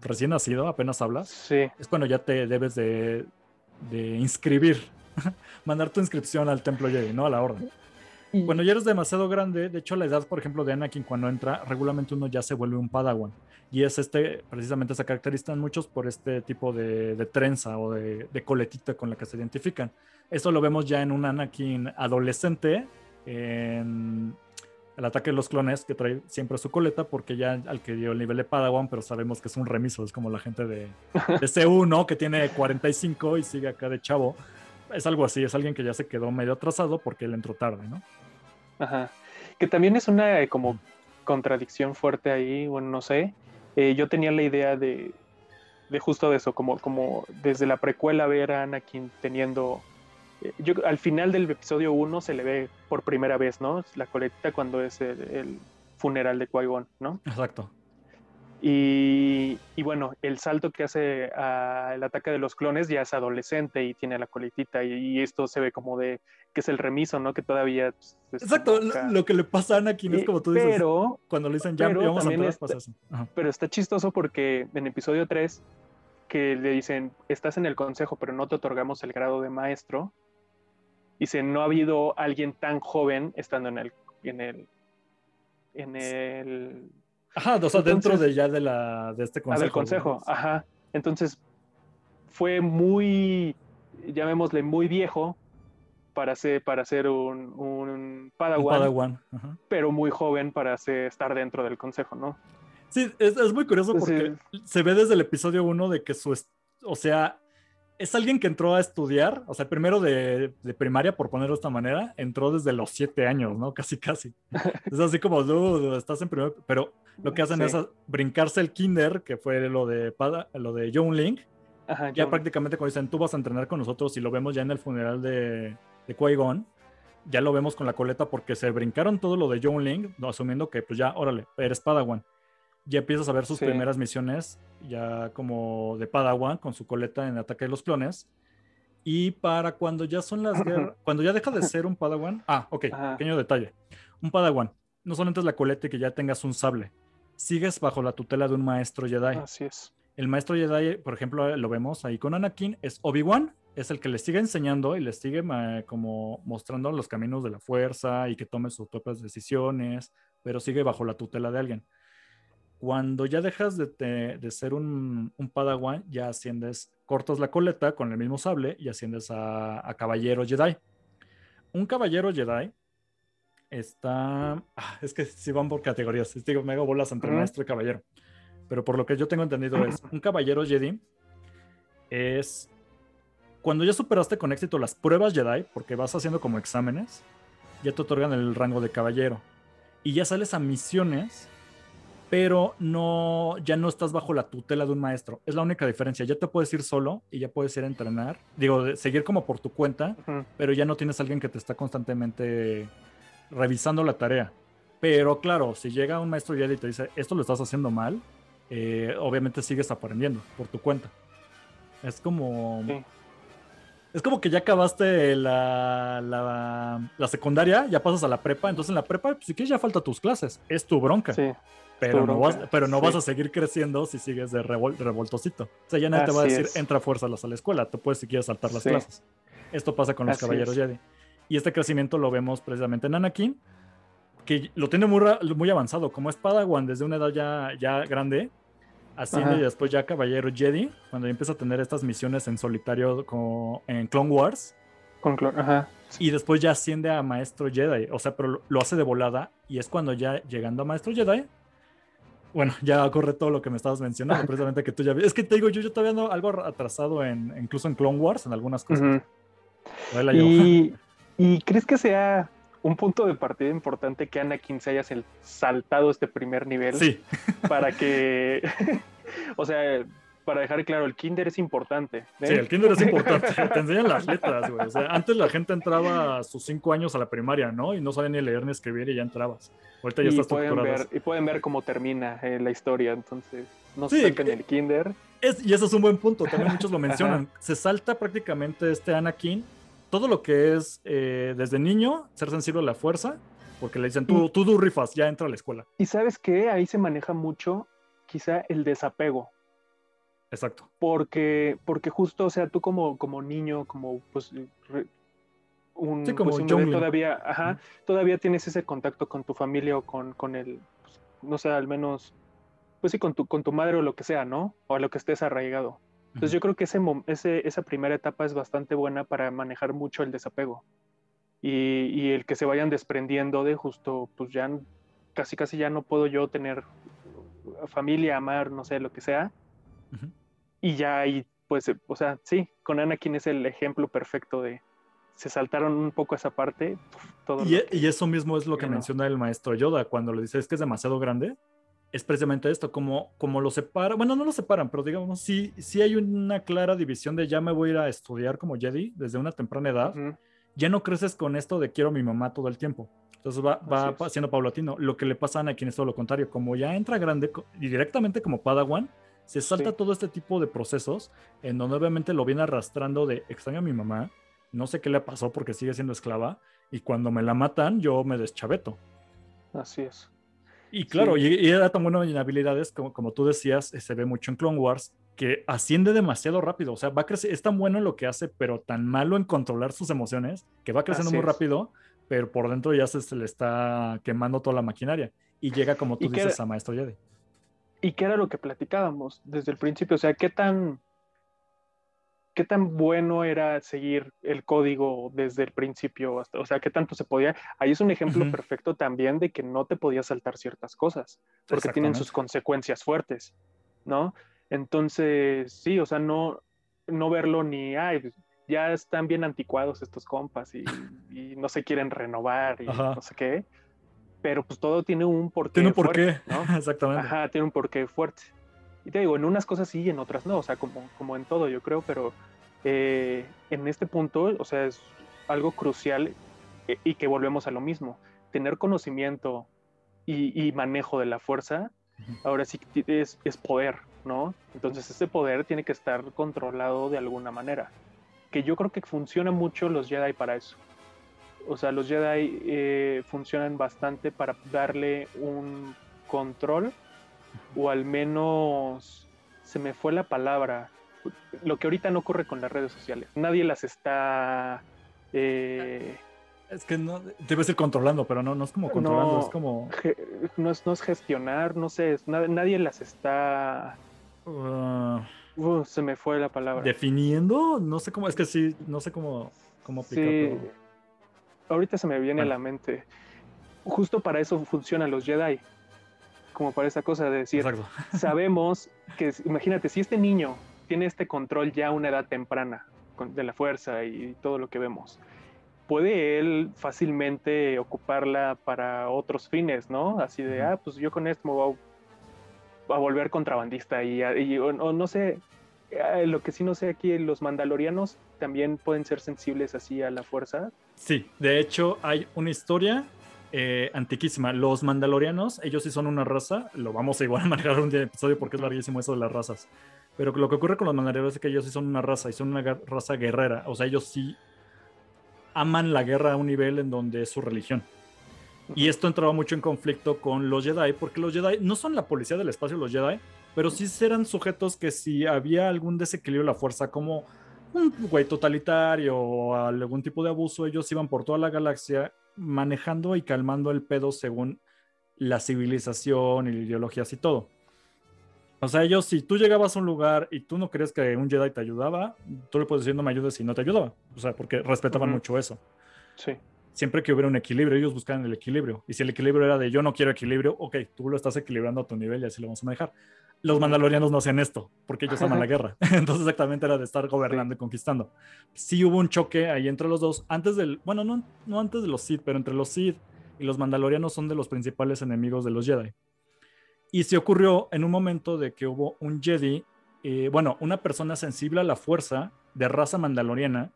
recién nacido, apenas hablas, sí. es cuando ya te debes de, de inscribir, mandar tu inscripción al templo Jedi, ¿no? A la orden. Cuando ya eres demasiado grande, de hecho la edad, por ejemplo, de Anakin cuando entra, regularmente uno ya se vuelve un Padawan. Y es este, precisamente esa característica en muchos por este tipo de, trenza o de, coletita con la que se identifican. Esto lo vemos ya en un Anakin adolescente, en el ataque de los clones, que trae siempre su coleta, porque ya al que dio el nivel de Padawan, pero sabemos que es un remiso, es como la gente de, de C1 que tiene 45 y sigue acá de chavo. Es algo así, es alguien que ya se quedó medio atrasado porque él entró tarde, ¿no? Ajá. Que también es una eh, como contradicción fuerte ahí, bueno, no sé. Eh, yo tenía la idea de, de justo de eso, como, como desde la precuela ver a Anakin teniendo yo, al final del episodio 1 se le ve por primera vez, ¿no? La coletita cuando es el, funeral de Qui-Gon, ¿no? Exacto. Y, y, bueno, el salto que hace al ataque de los clones ya es adolescente y tiene la coletita y, esto se ve como de que es el remiso, ¿no? Que todavía... Pues, Exacto, lo, que le pasa a Anakin es como tú dices, pero, cuando le dicen ya, vamos a entrar, pasa eso. Pero está chistoso porque en episodio 3 que le dicen, estás en el consejo, pero no te otorgamos el grado de maestro, Dice, no ha habido alguien tan joven estando en el, en el, en el... Ajá, o sea, dentro de ya de, la, de este consejo. Ah, del consejo, ajá. Entonces, fue muy, llamémosle, muy viejo para ser, para ser un, un Padawan, pero muy joven para ser, estar dentro del consejo, ¿no? Sí, es, es muy curioso porque se ve desde el episodio 1 de que su, o sea, es alguien que entró a estudiar, o sea, primero de, primaria, por ponerlo de esta manera, entró desde los siete años, ¿no? Casi, casi. Es así como, dude, estás en primero, pero lo que hacen es brincarse el kinder, que fue lo de, lo de John Link. ya prácticamente cuando dicen, tú vas a entrenar con nosotros y lo vemos ya en el funeral de, de Qui-Gon, ya lo vemos con la coleta porque se brincaron todo lo de John Link, asumiendo que pues ya, órale, eres Padawan ya empiezas a ver sus primeras misiones, ya como de Padawan, con su coleta en Ataque de los Clones. Y para cuando ya son las guerras, cuando ya deja de ser un Padawan, ah, ok, pequeño detalle. Un Padawan, no solamente es la coleta y que ya tengas un sable, sigues bajo la tutela de un maestro Jedi. Así es. El maestro Jedi, por ejemplo, lo vemos ahí con Anakin, es Obi-Wan es el que les sigue enseñando y les sigue como mostrando los caminos de la fuerza y que tome sus propias decisiones, pero sigue bajo la tutela de alguien. Cuando ya dejas de, ser un, padawan, ya asciendes, cortas la coleta con el mismo sable y asciendes a, caballero Jedi. Un caballero Jedi está... Ah, es que si van por categorías, digo, me hago bolas entre maestro y caballero. Pero por lo que yo tengo entendido es, un caballero Jedi es cuando ya superaste con éxito las pruebas Jedi, porque vas haciendo como exámenes, ya te otorgan el rango de caballero. Y ya sales a misiones, pero no, ya no estás bajo la tutela de un maestro. Es la única diferencia. Ya te puedes ir solo y ya puedes ir a entrenar. Digo, seguir como por tu cuenta, pero ya no tienes a alguien que te está constantemente revisando la tarea. Pero claro, si llega un maestro Jedi y te dice, esto lo estás haciendo mal, eh, obviamente sigues aprendiendo por tu cuenta. Es como... Es como que ya acabaste la, la, secundaria, ya pasas a la prepa, entonces en la prepa, pues, si quieres, ya falta tus clases. Es tu bronca. Sí. Pero, no, vas, pero no vas a seguir creciendo si sigues de revoltosito. O sea, ya nadie te va a decir, entra a fuerza a la escuela. Tú puedes, si quieres, saltar las clases. Esto pasa con los caballeros Jedi. Y este crecimiento lo vemos precisamente en Anakin, que lo tiene muy, muy avanzado. Como es Padawan desde una edad ya, ya grande, asciende y después ya Caballero Jedi, cuando empieza a tener estas misiones en solitario como en Clone Wars. Con Ajá. Y después ya asciende a Maestro Jedi, o sea, pero lo hace de volada y es cuando ya llegando a Maestro Jedi, bueno, ya corre todo lo que me estabas mencionando, precisamente que tú ya Es que te digo, yo, yo todavía ando algo atrasado en, incluso en Clone Wars, en algunas cosas. y, ¿Y crees que sea un punto de partida importante que Anakin se haya saltado este primer nivel. Sí. Para que, o sea, para dejar claro, el kinder es importante. ¿eh? Sí, el kinder es importante. Te enseñan las letras, güey. O sea, antes la gente entraba a sus cinco años a la primaria, ¿no? Y no sabía ni leer ni escribir y ya entrabas. Ahorita ya y estás pueden ver Y pueden ver cómo termina eh, la historia, entonces no se en el kinder. Es, y eso es un buen punto, también muchos lo mencionan. Se salta prácticamente este Anakin todo lo que es eh, desde niño, ser sensible a la fuerza, porque le dicen, tú, tú, rifas, ya entra a la escuela. Y sabes qué, ahí se maneja mucho quizá el desapego. Exacto. Porque, porque justo, o sea, tú como, como niño, como pues un, pues, todavía, ajá, todavía tienes ese contacto con tu familia o con, con el, pues, no sé, al menos, pues sí, con tu, con tu madre o lo que sea, ¿no? O a lo que estés arraigado. Entonces yo creo que ese, esa primera etapa es bastante buena para manejar mucho el desapego y, el que se vayan desprendiendo de justo, pues ya casi casi ya no puedo yo tener familia, amar, no sé, lo que sea. Y ya ahí, pues, o sea, sí, con Anakin es el ejemplo perfecto de, se saltaron un poco esa parte. Todo y, y, eso mismo es lo que menciona el maestro Yoda cuando le dice es que es demasiado grande es precisamente esto, como, como lo separa, bueno, no lo separan, pero digamos, sí, sí hay una clara división de ya me voy a ir a estudiar como Jedi desde una temprana edad, ya no creces con esto de quiero a mi mamá todo el tiempo. Entonces va, va siendo paulatino. Lo que le pasa a Anakin es todo lo contrario, como ya entra grande y directamente como Padawan, se salta todo este tipo de procesos en donde obviamente lo viene arrastrando de extraño a mi mamá, no sé qué le pasó porque sigue siendo esclava y cuando me la matan yo me deschaveto. Así es. Y claro, y, era tan bueno en habilidades, como, como tú decías, eh, se ve mucho en Clone Wars, que asciende demasiado rápido. O sea, va a crecer, es tan bueno en lo que hace, pero tan malo en controlar sus emociones, que va creciendo muy rápido, pero por dentro ya se, le está quemando toda la maquinaria. Y llega, como tú dices, a Maestro Jedi. ¿Y qué era lo que platicábamos desde el principio? O sea, ¿qué tan qué tan bueno era seguir el código desde el principio, hasta, o sea, qué tanto se podía. Ahí es un ejemplo perfecto también de que no te podías saltar ciertas cosas, porque tienen sus consecuencias fuertes, ¿no? Entonces, sí, o sea, no, no verlo ni, ay, ya están bien anticuados estos compas y, no se quieren renovar y no sé qué, pero pues todo tiene un porqué. Tiene un porqué, ¿no? Exactamente. Ajá, tiene un porqué fuerte. Y te digo, en unas cosas sí y en otras no, o sea, como, como en todo, yo creo, pero eh, en este punto, o sea, es algo crucial eh, y que volvemos a lo mismo. Tener conocimiento y, manejo de la fuerza, ahora sí es, es, poder, ¿no? Entonces, ese poder tiene que estar controlado de alguna manera. Que yo creo que funciona mucho los Jedi para eso. O sea, los Jedi eh, funcionan bastante para darle un control o al menos se me fue la palabra, lo que ahorita no ocurre con las redes sociales. Nadie las está... Eh, es que no, debe ser controlando, pero no, no es como controlando, es como... no, es, no es gestionar, no sé, nadie las está... Uh, uh, se me fue la palabra. ¿Definiendo? No sé cómo, es que sí, no sé cómo, cómo aplicarlo. Sí. Ahorita se me viene a la mente. Justo para eso funcionan los Jedi. Como para esa cosa de decir, sabemos que, imagínate, si este niño tiene este control ya a una edad temprana de la fuerza y todo lo que vemos, puede él fácilmente ocuparla para otros fines, ¿no? Así de, ah, pues yo con esto me voy a, volver contrabandista y, o, no sé, eh, lo que sí no sé aquí, los mandalorianos también pueden ser sensibles así a la fuerza. Sí, de hecho hay una historia eh, antiquísima. Los mandalorianos, ellos sí son una raza, lo vamos a igual a manejar un día de episodio porque es larguísimo eso de las razas. Pero lo que ocurre con los mandalorianos es que ellos sí son una raza y son una raza guerrera. O sea, ellos sí aman la guerra a un nivel en donde es su religión. Y esto entraba mucho en conflicto con los Jedi, porque los Jedi no son la policía del espacio, los Jedi, pero sí eran sujetos que si había algún desequilibrio de la fuerza, como un güey totalitario o algún tipo de abuso, ellos iban por toda la galaxia manejando y calmando el pedo según la civilización y ideologías y todo. O sea, ellos, si tú llegabas a un lugar y tú no crees que un Jedi te ayudaba, tú le puedes decir no me ayudes si no te ayudaba. O sea, porque respetaban mucho eso. Sí. Siempre que hubiera un equilibrio, ellos buscaban el equilibrio. Y si el equilibrio era de yo no quiero equilibrio, ok, tú lo estás equilibrando a tu nivel y así lo vamos a manejar. Los mandalorianos no hacían esto, porque ellos aman la guerra. Entonces, exactamente era de estar gobernando y conquistando. Sí hubo un choque ahí entre los dos. Antes del, bueno, no, no antes de los Sith, pero entre los Sith y los mandalorianos son de los principales enemigos de los Jedi. Y se ocurrió en un momento de que hubo un Jedi, eh, bueno, una persona sensible a la fuerza de raza mandaloriana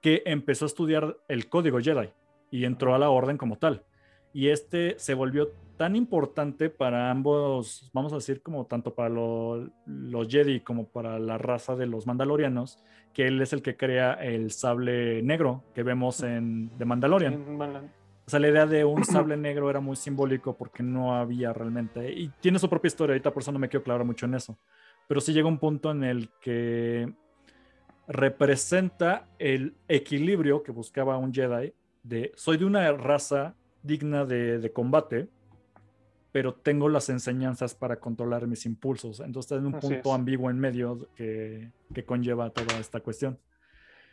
que empezó a estudiar el código Jedi y entró a la orden como tal. Y este se volvió tan importante para ambos, vamos a decir, como tanto para los Jedi como para la raza de los mandalorianos, que él es el que crea el sable negro que vemos en The Mandalorian. O sea, la idea de un sable negro era muy simbólico porque no había realmente. Y tiene su propia historia, ahorita por eso no me quiero clavar mucho en eso. Pero sí llega un punto en el que representa el equilibrio que buscaba un Jedi de soy de una raza digna de, combate, pero tengo las enseñanzas para controlar mis impulsos. Entonces está en un punto ambiguo en medio que, conlleva toda esta cuestión.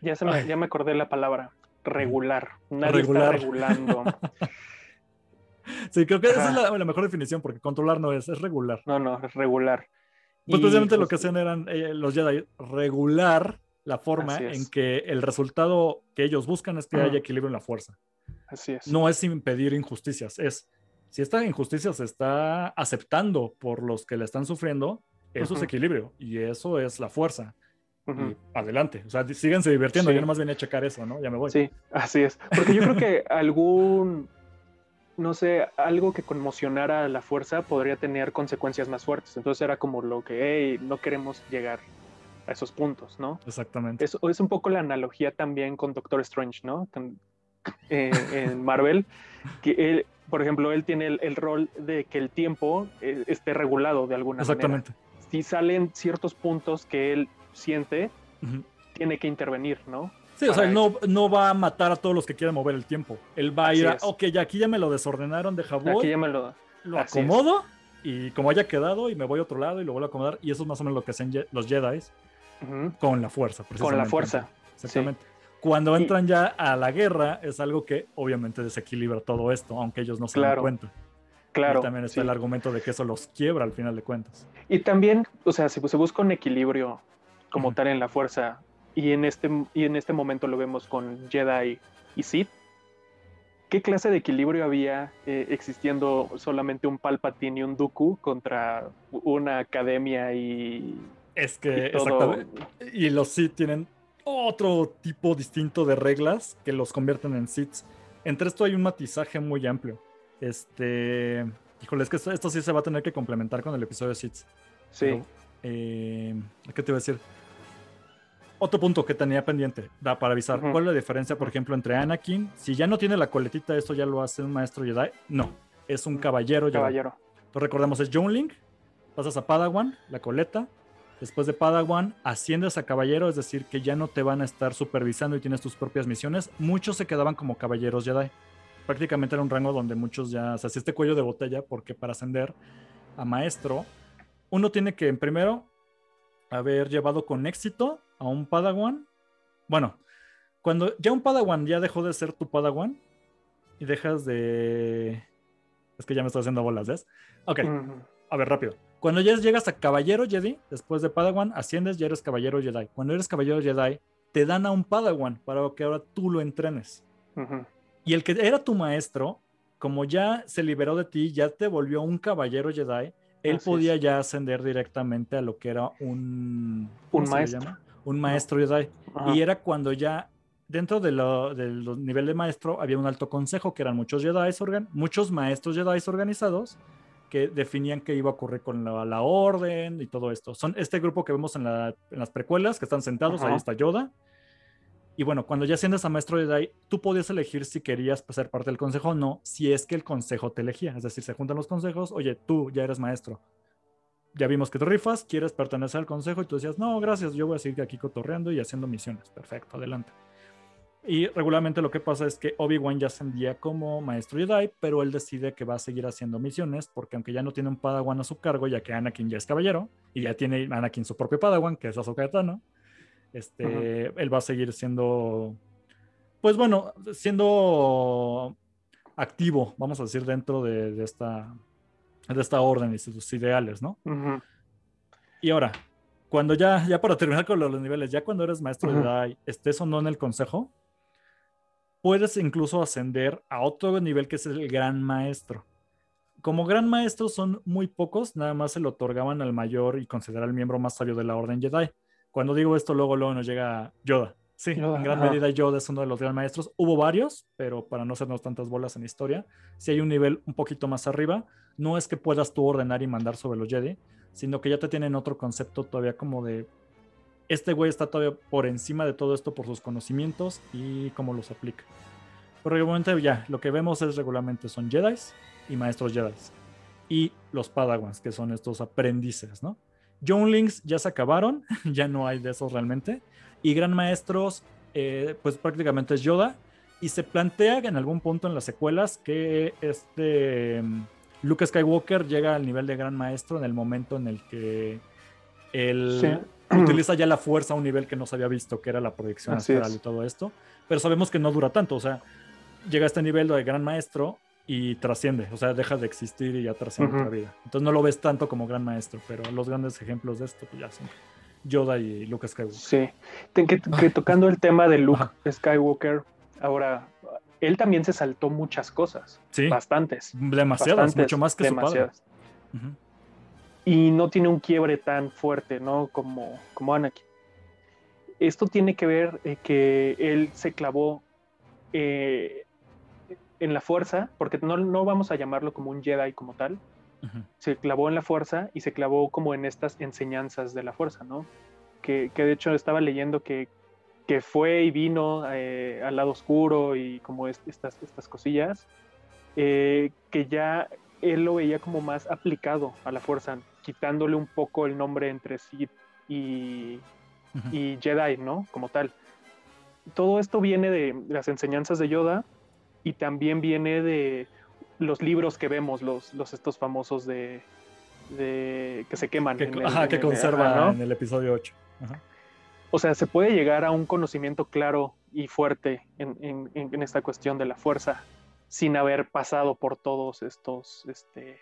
Ya, se me, ya me acordé la palabra regular. Nadie está regulando. sí, creo que esa es la, mejor definición, porque controlar no es, es regular. No, no, es regular. Pues precisamente lo que hacían eran eh, los Jedi regular la forma en que el resultado que ellos buscan es que haya equilibrio en la fuerza. Así es. No es impedir injusticias, es si esta injusticia se está aceptando por los que la están sufriendo, eso es equilibrio y eso es la fuerza adelante. O sea, síganse divirtiendo. Yo nomás venía a checar eso, ¿no? Ya me voy. Sí, así es. Porque yo creo que algún, no sé, algo que conmocionara a la fuerza podría tener consecuencias más fuertes. Entonces era como lo que, hey, no queremos llegar a esos puntos, ¿no? Exactamente. Es, es un poco la analogía también con Doctor Strange, ¿no? Eh, en Marvel, que él, por ejemplo, él tiene el, rol de que el tiempo eh, esté regulado de alguna Exactamente. manera. Exactamente. Si salen ciertos puntos que él siente, tiene que intervenir, ¿no? Sí, o sea, él no, no, va a matar a todos los que quieran mover el tiempo. Él va a ir a, ok, ya aquí ya me lo desordenaron, deja voy. Aquí ya me lo, lo acomodo y como haya quedado y me voy a otro lado y lo vuelvo a acomodar. Y eso es más o menos lo que hacen los Jedi con la fuerza. Con la fuerza. Exactamente. Cuando entran ya a la guerra es algo que obviamente desequilibra todo esto, aunque ellos no se dan cuenta. Claro. Y también está el argumento de que eso los quiebra al final de cuentas. Y también, o sea, si se busca un equilibrio como tal en la fuerza. Y en, este, y en este momento lo vemos con Jedi y Sith. ¿Qué clase de equilibrio había eh, existiendo solamente un Palpatine y un Dooku contra una academia y. Es que, y exactamente. Y los Sith tienen otro tipo distinto de reglas que los convierten en Sith. Entre esto hay un matizaje muy amplio. Este. Híjole, es que esto, sí se va a tener que complementar con el episodio de Sith. Sí. Eh, ¿Qué te iba a decir? otro punto que tenía pendiente, da para avisar. ¿Cuál es la diferencia, por ejemplo, entre Anakin? Si ya no tiene la coletita, ¿esto ya lo hace un maestro Jedi? No, es un caballero Caballero. Entonces recordemos, es Link, pasas a Padawan, la coleta, Después de Padawan, asciendes a caballero, es decir, que ya no te van a estar supervisando y tienes tus propias misiones. Muchos se quedaban como caballeros Jedi. Prácticamente era un rango donde muchos ya, o sea, este cuello de botella, porque para ascender a maestro, uno tiene que, en primero, haber llevado con éxito a un Padawan. Bueno, cuando ya un Padawan ya dejó de ser tu Padawan y dejas de. Es que ya me estoy haciendo bolas, ¿ves? Ok, a ver, rápido. Cuando ya llegas a Caballero Jedi, después de Padawan, asciendes y eres Caballero Jedi. Cuando eres Caballero Jedi, te dan a un Padawan para que ahora tú lo entrenes. Y el que era tu maestro, como ya se liberó de ti, ya te volvió un Caballero Jedi, él podía ya ascender directamente a lo que era un... Un maestro. Un maestro Jedi. Y era cuando ya dentro de lo, del nivel de maestro había un alto consejo que eran muchos Jedi, muchos maestros Jedi organizados que definían qué iba a ocurrir con la, orden y todo esto. Son este grupo que vemos en, las precuelas, que están sentados, ahí está Yoda. Y bueno, cuando ya asciendes a maestro Jedi, tú podías elegir si querías ser parte del consejo o no, si es que el consejo te elegía. Es decir, se juntan los consejos, oye, tú ya eres maestro. Ya vimos que te rifas, quieres pertenecer al consejo y tú decías, no, gracias, yo voy a seguir aquí cotorreando y haciendo misiones. Perfecto, adelante. Y regularmente lo que pasa es que Obi-Wan ya ascendía como maestro Jedi, pero él decide que va a seguir haciendo misiones, porque aunque ya no tiene un Padawan a su cargo, ya que Anakin ya es caballero, y ya tiene Anakin su propio Padawan, que es Ahsoka Tano, este, él va a seguir siendo, pues bueno, siendo activo, vamos a decir, dentro de, esta, de esta orden y sus ideales, ¿no? Y ahora, cuando ya, ya para terminar con los, niveles, ya cuando eres maestro Jedi, estés o no en el consejo, puedes incluso ascender a otro nivel que es el gran maestro. Como gran maestro son muy pocos, nada más se lo otorgaban al mayor y considerar el miembro más sabio de la Orden Jedi. Cuando digo esto, luego, luego nos llega Yoda. Sí, en gran medida Yoda es uno de los gran maestros. Hubo varios, pero para no hacernos tantas bolas en historia, si hay un nivel un poquito más arriba, no es que puedas tú ordenar y mandar sobre los Jedi, sino que ya te tienen otro concepto todavía como de este güey está todavía por encima de todo esto por sus conocimientos y cómo los aplica. Pero regularmente ya, lo que vemos es regularmente son Jedi y maestros Jedi. Y los Padawans, que son estos aprendices, ¿no? Younglings ya se acabaron, ya no hay de esos realmente. Y gran maestros, eh, pues prácticamente es Yoda. Y se plantea en algún punto en las secuelas que este mm, Luke Skywalker llega al nivel de gran maestro en el momento en el que él utiliza ya la fuerza a un nivel que no se había visto, que era la proyección astral y todo esto. Pero sabemos que no dura tanto, o sea, llega a este nivel de gran maestro y trasciende, o sea, deja de existir y ya trasciende otra vida. Entonces no lo ves tanto como gran maestro, pero los grandes ejemplos de esto pues ya son Yoda y Luke Skywalker. Sí, que, tocando el tema de Luke Skywalker, ahora él también se saltó muchas cosas, sí, bastantes. Demasiadas, mucho más que su padre. Y no tiene un quiebre tan fuerte, ¿no? Como, como Anakin. Esto tiene que ver eh, que él se clavó eh, en la fuerza, porque no, no, vamos a llamarlo como un Jedi como tal, se clavó en la fuerza y se clavó como en estas enseñanzas de la fuerza, ¿no? Que, que de hecho estaba leyendo que, que fue y vino eh, al lado oscuro y como estas, estas cosillas, eh, que ya él lo veía como más aplicado a la fuerza, quitándole un poco el nombre entre Sith y, y Jedi, ¿no? Como tal. Todo esto viene de las enseñanzas de Yoda y también viene de los libros que vemos, los, los estos famosos de, que se queman. Que, que conserva en el episodio 8. O sea, se puede llegar a un conocimiento claro y fuerte en, esta cuestión de la fuerza sin haber pasado por todos estos, este,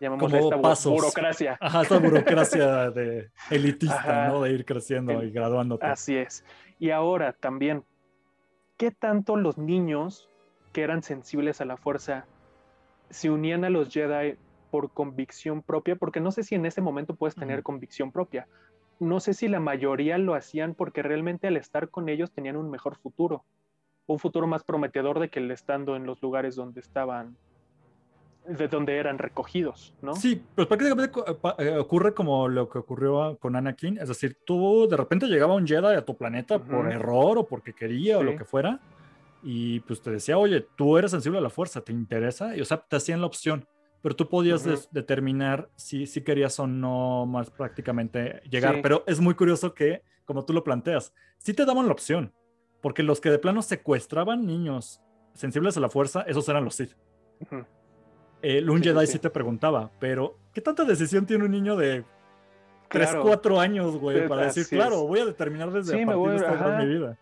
llamamos esta burocracia. Ajá, esta burocracia de elitista, ¿no? De ir creciendo y graduándote. Así es. Y ahora también, ¿qué tanto los niños que eran sensibles a la fuerza se unían a los Jedi por convicción propia, porque no sé si en ese momento puedes tener convicción propia. No sé si la mayoría lo hacían porque realmente al estar con ellos tenían un mejor futuro, un futuro más prometedor de que el estando en los lugares donde estaban, de donde eran recogidos, ¿no? Sí, pues prácticamente eh, ocurre como lo que ocurrió con Anakin, es decir, tú de repente llegaba un Jedi a tu planeta por error o porque quería o lo que fuera, y pues te decía, oye, tú eres sensible a la fuerza, ¿te interesa? Y o sea, te hacían la opción. pero tú podías determinar si, si querías o no más prácticamente llegar. Pero es muy curioso que, como tú lo planteas, sí te daban la opción, porque los que de plano secuestraban niños sensibles a la fuerza, esos eran los Sith. Un Jedi sí, te preguntaba, pero ¿qué tanta decisión tiene un niño de 3, 4 años, güey, para decir, claro, voy a determinar desde a partir de esta mi vida?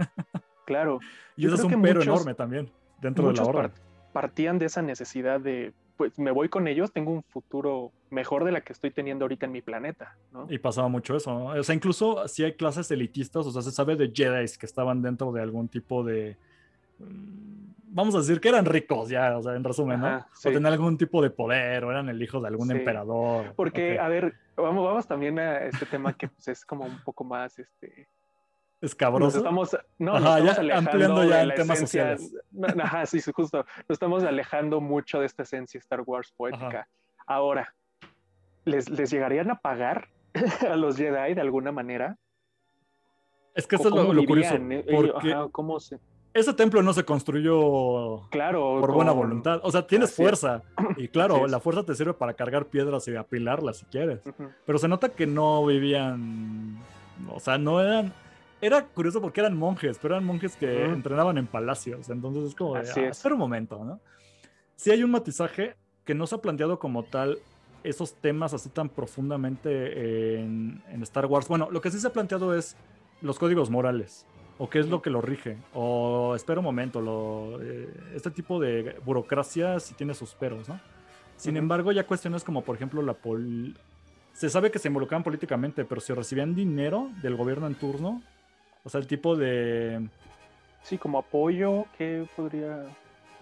Claro. y eso es un pero enorme también dentro de la orden. Partían de esa necesidad de, pues me voy con ellos, tengo un futuro mejor de la que estoy teniendo ahorita en mi planeta, ¿no? Y pasaba mucho eso, ¿no? O sea, incluso si hay clases elitistas, o sea, se sabe de Jedi que estaban dentro de algún tipo de mm, vamos a decir que eran ricos ya, o sea, en resumen, ¿no? O tenían algún tipo de poder, o eran el hijo de algún emperador. Porque, a ver, vamos, vamos también a este tema que pues, es como un poco más, este... Escabroso. estamos, no, nos estamos alejando ampliando ya en temas sociales. Ajá, sí, justo. Nos estamos alejando mucho de esta esencia Star Wars poética. Ahora, ¿les, ¿les llegarían a pagar a los Jedi de alguna manera? Es que eso es lo, curioso. Porque... ¿Cómo se...? Ese templo no se construyó claro, por buena voluntad. O sea, tienes fuerza. Y claro, la fuerza te sirve para cargar piedras y apilarlas si quieres. Pero se nota que no vivían. O sea, no eran. Era curioso porque eran monjes, pero eran monjes que entrenaban en palacios. Entonces es como de. Ah, espera un momento, ¿no? Sí hay un matizaje que no se ha planteado como tal esos temas así tan profundamente en, en Star Wars. Bueno, lo que sí se ha planteado es los códigos morales o qué es lo que lo rige, o espera un momento, lo, eh, este tipo de burocracia sí tiene sus peros, ¿no? Sin embargo, ya cuestiones como, por ejemplo, la pol... Se sabe que se involucraban políticamente, pero si recibían dinero del gobierno en turno, o sea, el tipo de... Sí, como apoyo, ¿qué podría...?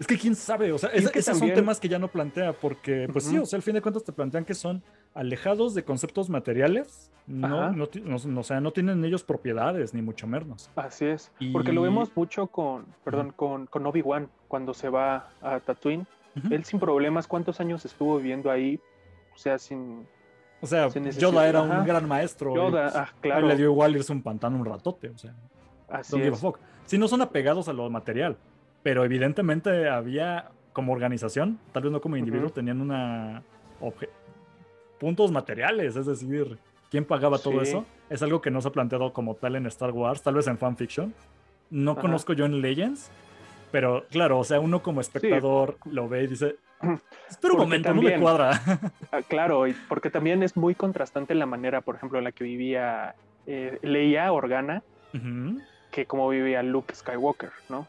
Es que quién sabe, o sea, esos son temas que ya no plantea, porque, pues sí, o sea, al fin de cuentas te plantean que son alejados de conceptos materiales, no, no, o sea, no tienen ellos propiedades, ni mucho menos. Así es, porque lo vemos mucho con, perdón, con, con Obi-Wan, cuando se va a Tatooine. Él sin problemas, ¿cuántos años estuvo viviendo ahí? O sea, sin... O sea, Yoda era un gran maestro. Yoda, ah, claro. le dio igual irse un pantano un ratote, o sea. Así es. Si no son apegados a lo material, pero evidentemente había como organización, tal vez no como individuo, tenían una puntos materiales, es decir, quién pagaba todo eso, es algo que no se ha planteado como tal en Star Wars, tal vez en fanfiction. No conozco yo en Legends, pero claro, o sea, uno como espectador lo ve y dice, espera un momento, no me cuadra. Ah, claro, porque también es muy contrastante la manera, por ejemplo, en la que vivía eh, Leia Organa, que como vivía Luke Skywalker, ¿no?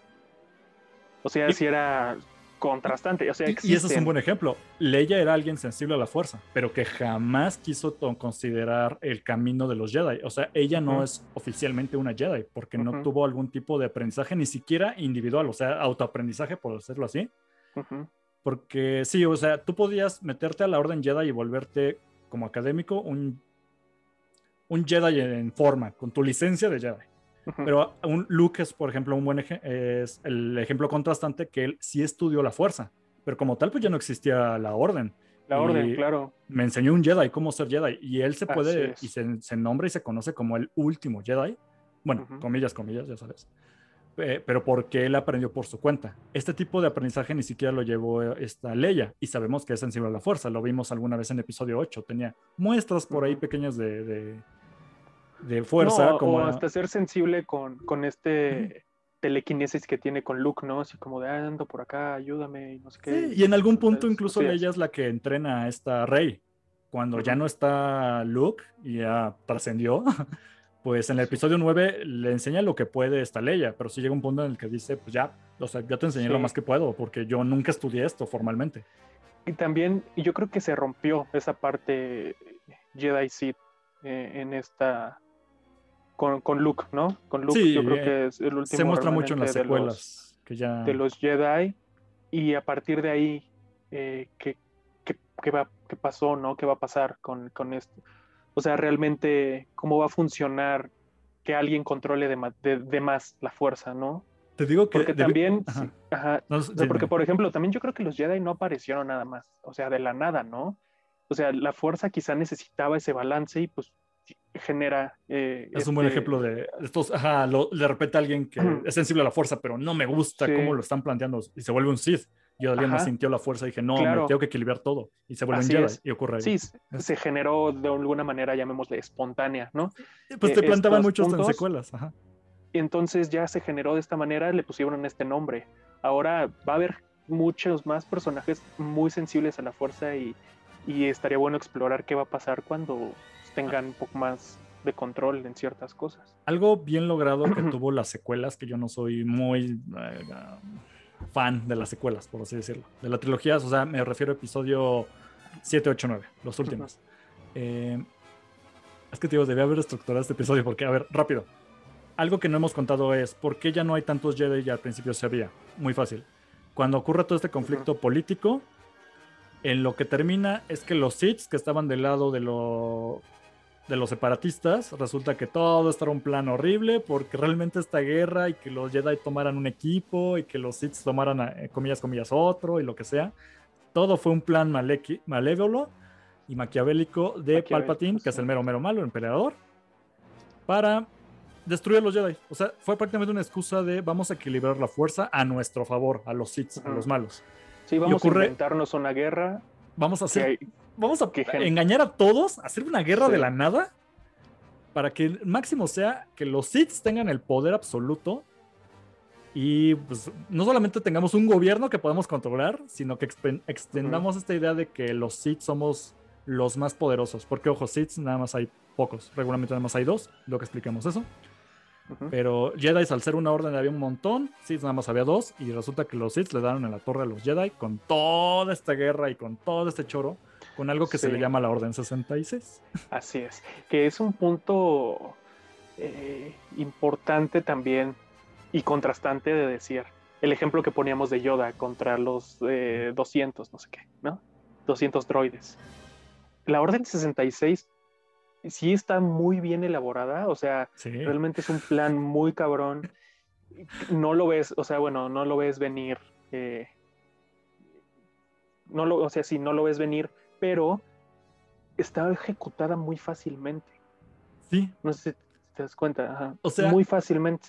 O sea, si era contrastante. O sea, y eso es un buen ejemplo. Leia era alguien sensible a la fuerza, pero que jamás quiso considerar el camino de los Jedi. O sea, ella no es oficialmente una Jedi porque no tuvo algún tipo de aprendizaje, ni siquiera individual, o sea, autoaprendizaje, por decirlo así. Porque sí, o sea, tú podías meterte a la Orden Jedi y volverte como académico un, un Jedi en forma, con tu licencia de Jedi. Pero un Luke es, por ejemplo, un buen es el ejemplo contrastante que él sí estudió la fuerza, pero como tal, pues ya no existía la orden. La orden, claro. Me enseñó un Jedi cómo ser Jedi y él se puede y se, se, nombra y se conoce como el último Jedi. Bueno, comillas, comillas, ya sabes. pero porque él aprendió por su cuenta. Este tipo de aprendizaje ni siquiera lo llevó esta Leia y sabemos que es sensible a la fuerza. Lo vimos alguna vez en episodio 8. Tenía muestras por ahí pequeñas de de fuerza. como o hasta ser sensible con, con este telequinesis que tiene con Luke, ¿no? Así como de ah, ando por acá, ayúdame y no sé qué. y en algún punto incluso ella es la que entrena a esta Rey. Cuando ya no está Luke y ya trascendió, pues en el episodio 9 le enseña lo que puede esta Leia, pero sí llega un punto en el que dice, pues ya, o sea, ya te enseñé lo más que puedo, porque yo nunca estudié esto formalmente. Y también, yo creo que se rompió esa parte Jedi Sith eh, en esta con, con Luke, ¿no? Con Luke, yo creo que es el último. Se muestra mucho en las secuelas. De los, que ya... de los Jedi. Y a partir de ahí, eh, ¿qué, qué, va, ¿qué pasó, no? ¿Qué va a pasar con, con esto? O sea, realmente, ¿cómo va a funcionar que alguien controle de, de, más la fuerza, no? Te digo que. Porque también. Ajá. porque, por ejemplo, también yo creo que los Jedi no aparecieron nada más. O sea, de la nada, ¿no? O sea, la fuerza quizá necesitaba ese balance y pues genera. Eh, es un buen este ejemplo de estos, de repente alguien que es sensible a la fuerza, pero no me gusta cómo lo están planteando y se vuelve un Sith. y alguien sintió la fuerza y dije, no, me tengo que equilibrar todo. Y se vuelve un Jedi y ocurre ahí. Sí, se generó de alguna manera, llamémosle, espontánea, ¿no? Pues te eh, plantaban muchos en secuelas. Ajá. Entonces ya se generó de esta manera, le pusieron este nombre. Ahora va a haber muchos más personajes muy sensibles a la fuerza y, y estaría bueno explorar qué va a pasar cuando tengan un poco más de control en ciertas cosas. Algo bien logrado que tuvo las secuelas, que yo no soy muy eh, fan de las secuelas, por así decirlo. De la trilogía, o sea, me refiero a episodio 7, 8, 9, los últimos. Eh, es que, tío, debía haber estructurado este episodio porque, a ver, rápido. Algo que no hemos contado es por qué ya no hay tantos Jedi y al principio se había. Muy fácil. Cuando ocurre todo este conflicto político, en lo que termina es que los Sith que estaban del lado de, lo, de los separatistas, resulta que todo esto era un plan horrible porque realmente esta guerra y que los Jedi tomaran un equipo y que los Sith tomaran, eh, comillas, comillas, otro y lo que sea. Todo fue un plan malévolo y maquiavélico de Palpatine, que es el mero mero malo, el emperador, para destruir a los Jedi. O sea, fue prácticamente una excusa de vamos a equilibrar la fuerza a nuestro favor, a los Sith, a los malos. Sí, vamos a inventarnos una guerra. Vamos a hacer. Vamos a engañar a todos, hacer una guerra de la nada. Para que el máximo sea que los Sith tengan el poder absoluto. Y pues no solamente tengamos un gobierno que podamos controlar, sino que extendamos esta idea de que los Sith somos los más poderosos. Porque, ojo, Sith nada más hay pocos. Regularmente nada más hay dos, lo que explicamos eso. Pero Jedi, al ser una orden, había un montón. Sith nada más había dos. Y resulta que los Sith le daron en la torre a los Jedi con toda esta guerra y con todo este choro. Con algo que se le llama la Orden 66. Así es. Que es un punto eh, importante también y contrastante de decir. El ejemplo que poníamos de Yoda contra los 200, eh, no sé qué, ¿no? 200 droides. La Orden 66 sí está muy bien elaborada, o sea, realmente es un plan muy cabrón. No lo ves, o sea, bueno, no lo ves venir. Eh, no lo, o sea, sí, no lo ves venir, pero está ejecutada muy fácilmente. Sí. No sé si te das cuenta, O sea, muy fácilmente.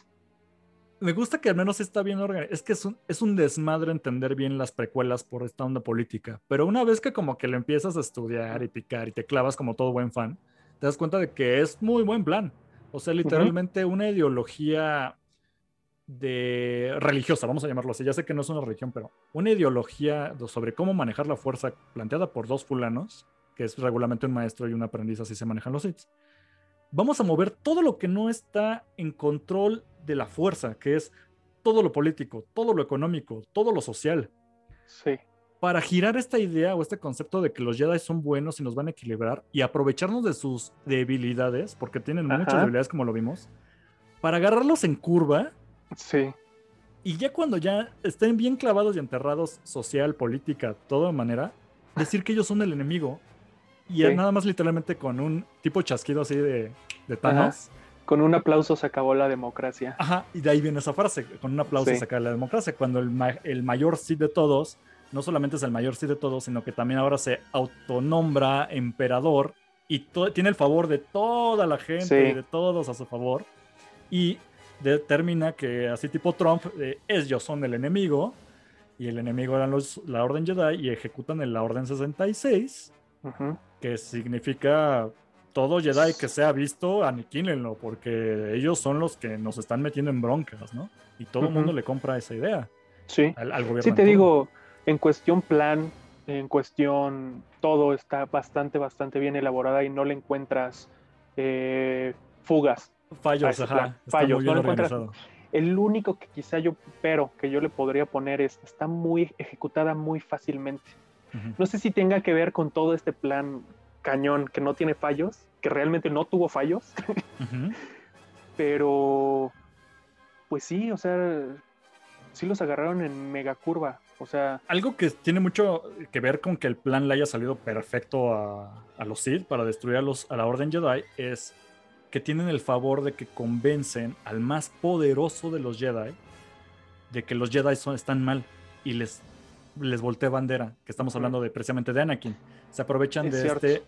Me gusta que al menos está bien organizado. Es que es un, es un desmadre entender bien las precuelas por esta onda política. Pero una vez que como que lo empiezas a estudiar y picar y te clavas como todo buen fan, te das cuenta de que es muy buen plan. O sea, literalmente una ideología de religiosa, vamos a llamarlo así. Ya sé que no es una religión, pero una ideología sobre cómo manejar la fuerza planteada por dos fulanos, que es regularmente un maestro y un aprendiz, así se manejan los hits. Vamos a mover todo lo que no está en control de la fuerza, que es todo lo político, todo lo económico, todo lo social. Sí para girar esta idea o este concepto de que los Jedi son buenos y nos van a equilibrar y aprovecharnos de sus debilidades, porque tienen muchas debilidades como lo vimos, para agarrarlos en curva. Sí. Y ya cuando ya estén bien clavados y enterrados social, política, toda manera, decir que ellos son el enemigo. Y nada más literalmente con un tipo chasquido así de, de Thanos. Con un aplauso se acabó la democracia. Ajá, y de ahí viene esa frase, con un aplauso se acaba la democracia, cuando el, el mayor sí de todos no solamente es el mayor sí de todos, sino que también ahora se autonombra emperador y tiene el favor de toda la gente y de todos a su favor. Y determina que así tipo Trump, eh, ellos son el enemigo y el enemigo eran los, la Orden Jedi y ejecutan en la Orden 66, que significa todo Jedi que sea visto, aniquílenlo, porque ellos son los que nos están metiendo en broncas, ¿no? Y todo el mundo le compra esa idea. Sí. Al, gobierno. Sí, te digo, en cuestión plan, en cuestión todo está bastante, bastante bien elaborada y no le encuentras eh, fugas. Fallos, ajá. Fallos, no encuentras. El único que quizá yo, pero que yo le podría poner es, está muy ejecutada muy fácilmente. No sé si tenga que ver con todo este plan cañón que no tiene fallos, que realmente no tuvo fallos, pero pues sí, o sea, sí los agarraron en mega curva. O sea. Algo que tiene mucho que ver con que el plan le haya salido perfecto a, los Sith para destruir a, los, a la Orden Jedi es que tienen el favor de que convencen al más poderoso de los Jedi de que los Jedi son, están mal y les, les voltea bandera, que estamos hablando de precisamente de Anakin. Se aprovechan de este,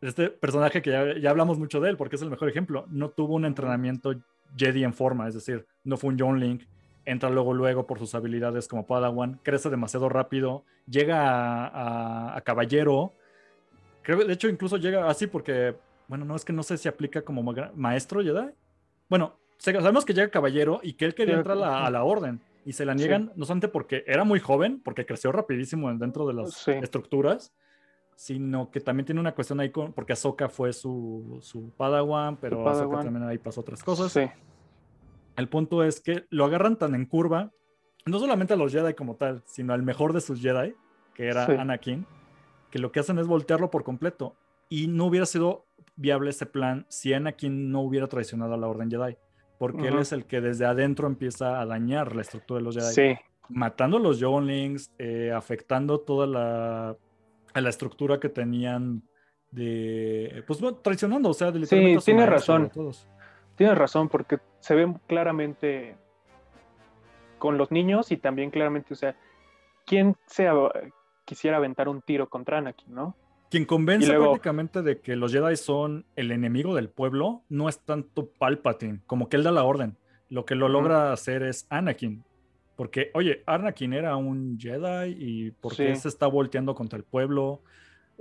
este personaje que ya, ya, hablamos mucho de él, porque es el mejor ejemplo. No tuvo un entrenamiento Jedi en forma, es decir, no fue un John Link, entra luego, luego por sus habilidades como Padawan, crece demasiado rápido, llega a, Caballero, creo de hecho incluso llega así porque, bueno, no es que no sé si aplica como maestro Jedi. Bueno, sabemos que llega Caballero y que él quería entrar a la, orden y se la niegan no solamente porque era muy joven, porque creció rapidísimo dentro de las estructuras, sino que también tiene una cuestión ahí con, porque Ahsoka fue su, su Padawan, pero Ahsoka también ahí pasó otras cosas. Sí. El punto es que lo agarran tan en curva, no solamente a los Jedi como tal, sino al mejor de sus Jedi, que era Anakin, que lo que hacen es voltearlo por completo. Y no hubiera sido viable ese plan si Anakin no hubiera traicionado a la Orden Jedi, porque él es el que desde adentro empieza a dañar la estructura de los Jedi. Matando a los Younglings, eh, afectando toda la, la estructura que tenían de. Pues bueno, traicionando, o sea, de Sí, tiene razón. Tienes razón, porque se ve claramente con los niños y también claramente, o sea, ¿quién se quisiera aventar un tiro contra Anakin, no? Quien convence prácticamente de que los Jedi son el enemigo del pueblo no es tanto Palpatine, como que él da la orden. Lo que lo logra hacer es Anakin. Porque, oye, Anakin era un Jedi y ¿por qué se está volteando contra el pueblo?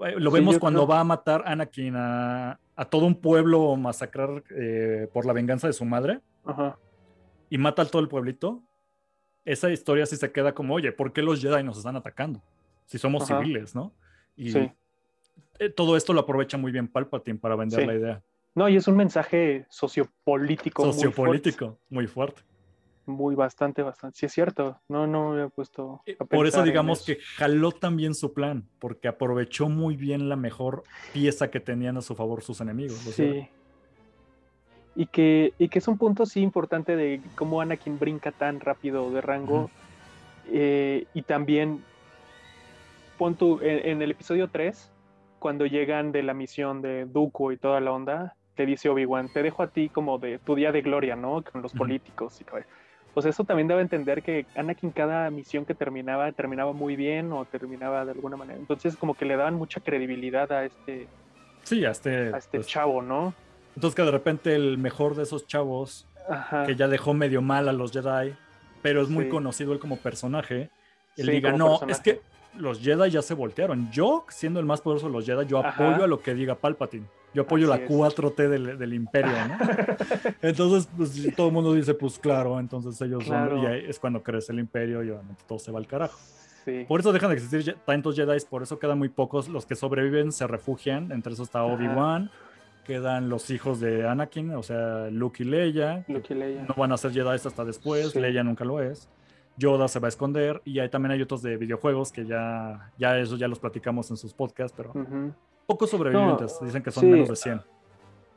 Eh, lo vemos cuando va a matar Anakin a, a todo un pueblo masacrar eh, por la venganza de su madre y mata a todo el pueblito, esa historia sí se queda como, oye, ¿por qué los Jedi nos están atacando? Si somos civiles, ¿no? Y eh, todo esto lo aprovecha muy bien Palpatine para vender la idea. No, y es un mensaje sociopolítico. Sociopolítico, muy fuerte muy bastante, bastante. Sí es cierto, no, no me he puesto. Eh, por eso digamos que jaló también su plan, porque aprovechó muy bien la mejor pieza que tenían a su favor sus enemigos. Sí. Y que, y que es un punto sí importante de cómo Anakin brinca tan rápido de rango. Eh, y también, pon en, el episodio 3, cuando llegan de la misión de Dooku y toda la onda, te dice Obi-Wan, te dejo a ti como de tu día de gloria, ¿no? Con los políticos y todo pues eso también debe entender que Anakin cada misión que terminaba, terminaba muy bien o terminaba de alguna manera. Entonces como que le daban mucha credibilidad a este... Sí, a este... A este pues, chavo, ¿no? Entonces que de repente el mejor de esos chavos, que ya dejó medio mal a los Jedi, pero es muy conocido él como personaje, él diga, no, es que los Jedi ya se voltearon. Yo, siendo el más poderoso de los Jedi, yo apoyo a lo que diga Palpatine. Yo apoyo la 4T del, imperio, ¿no? entonces, pues todo el mundo dice, pues claro, entonces ellos son, y ahí es cuando crece el imperio y obviamente todo se va al carajo. Por eso dejan de existir tantos Jedi, por eso quedan muy pocos. Los que sobreviven se refugian, entre esos está Obi-Wan, quedan los hijos de Anakin, o sea, Luke y Leia. Luke y Leia. No van a ser Jedi hasta después, Leia nunca lo es. Yoda se va a esconder y ahí también hay otros de videojuegos que ya, ya eso ya los platicamos en sus podcasts, pero pocos sobrevivientes, dicen que son menos de 100.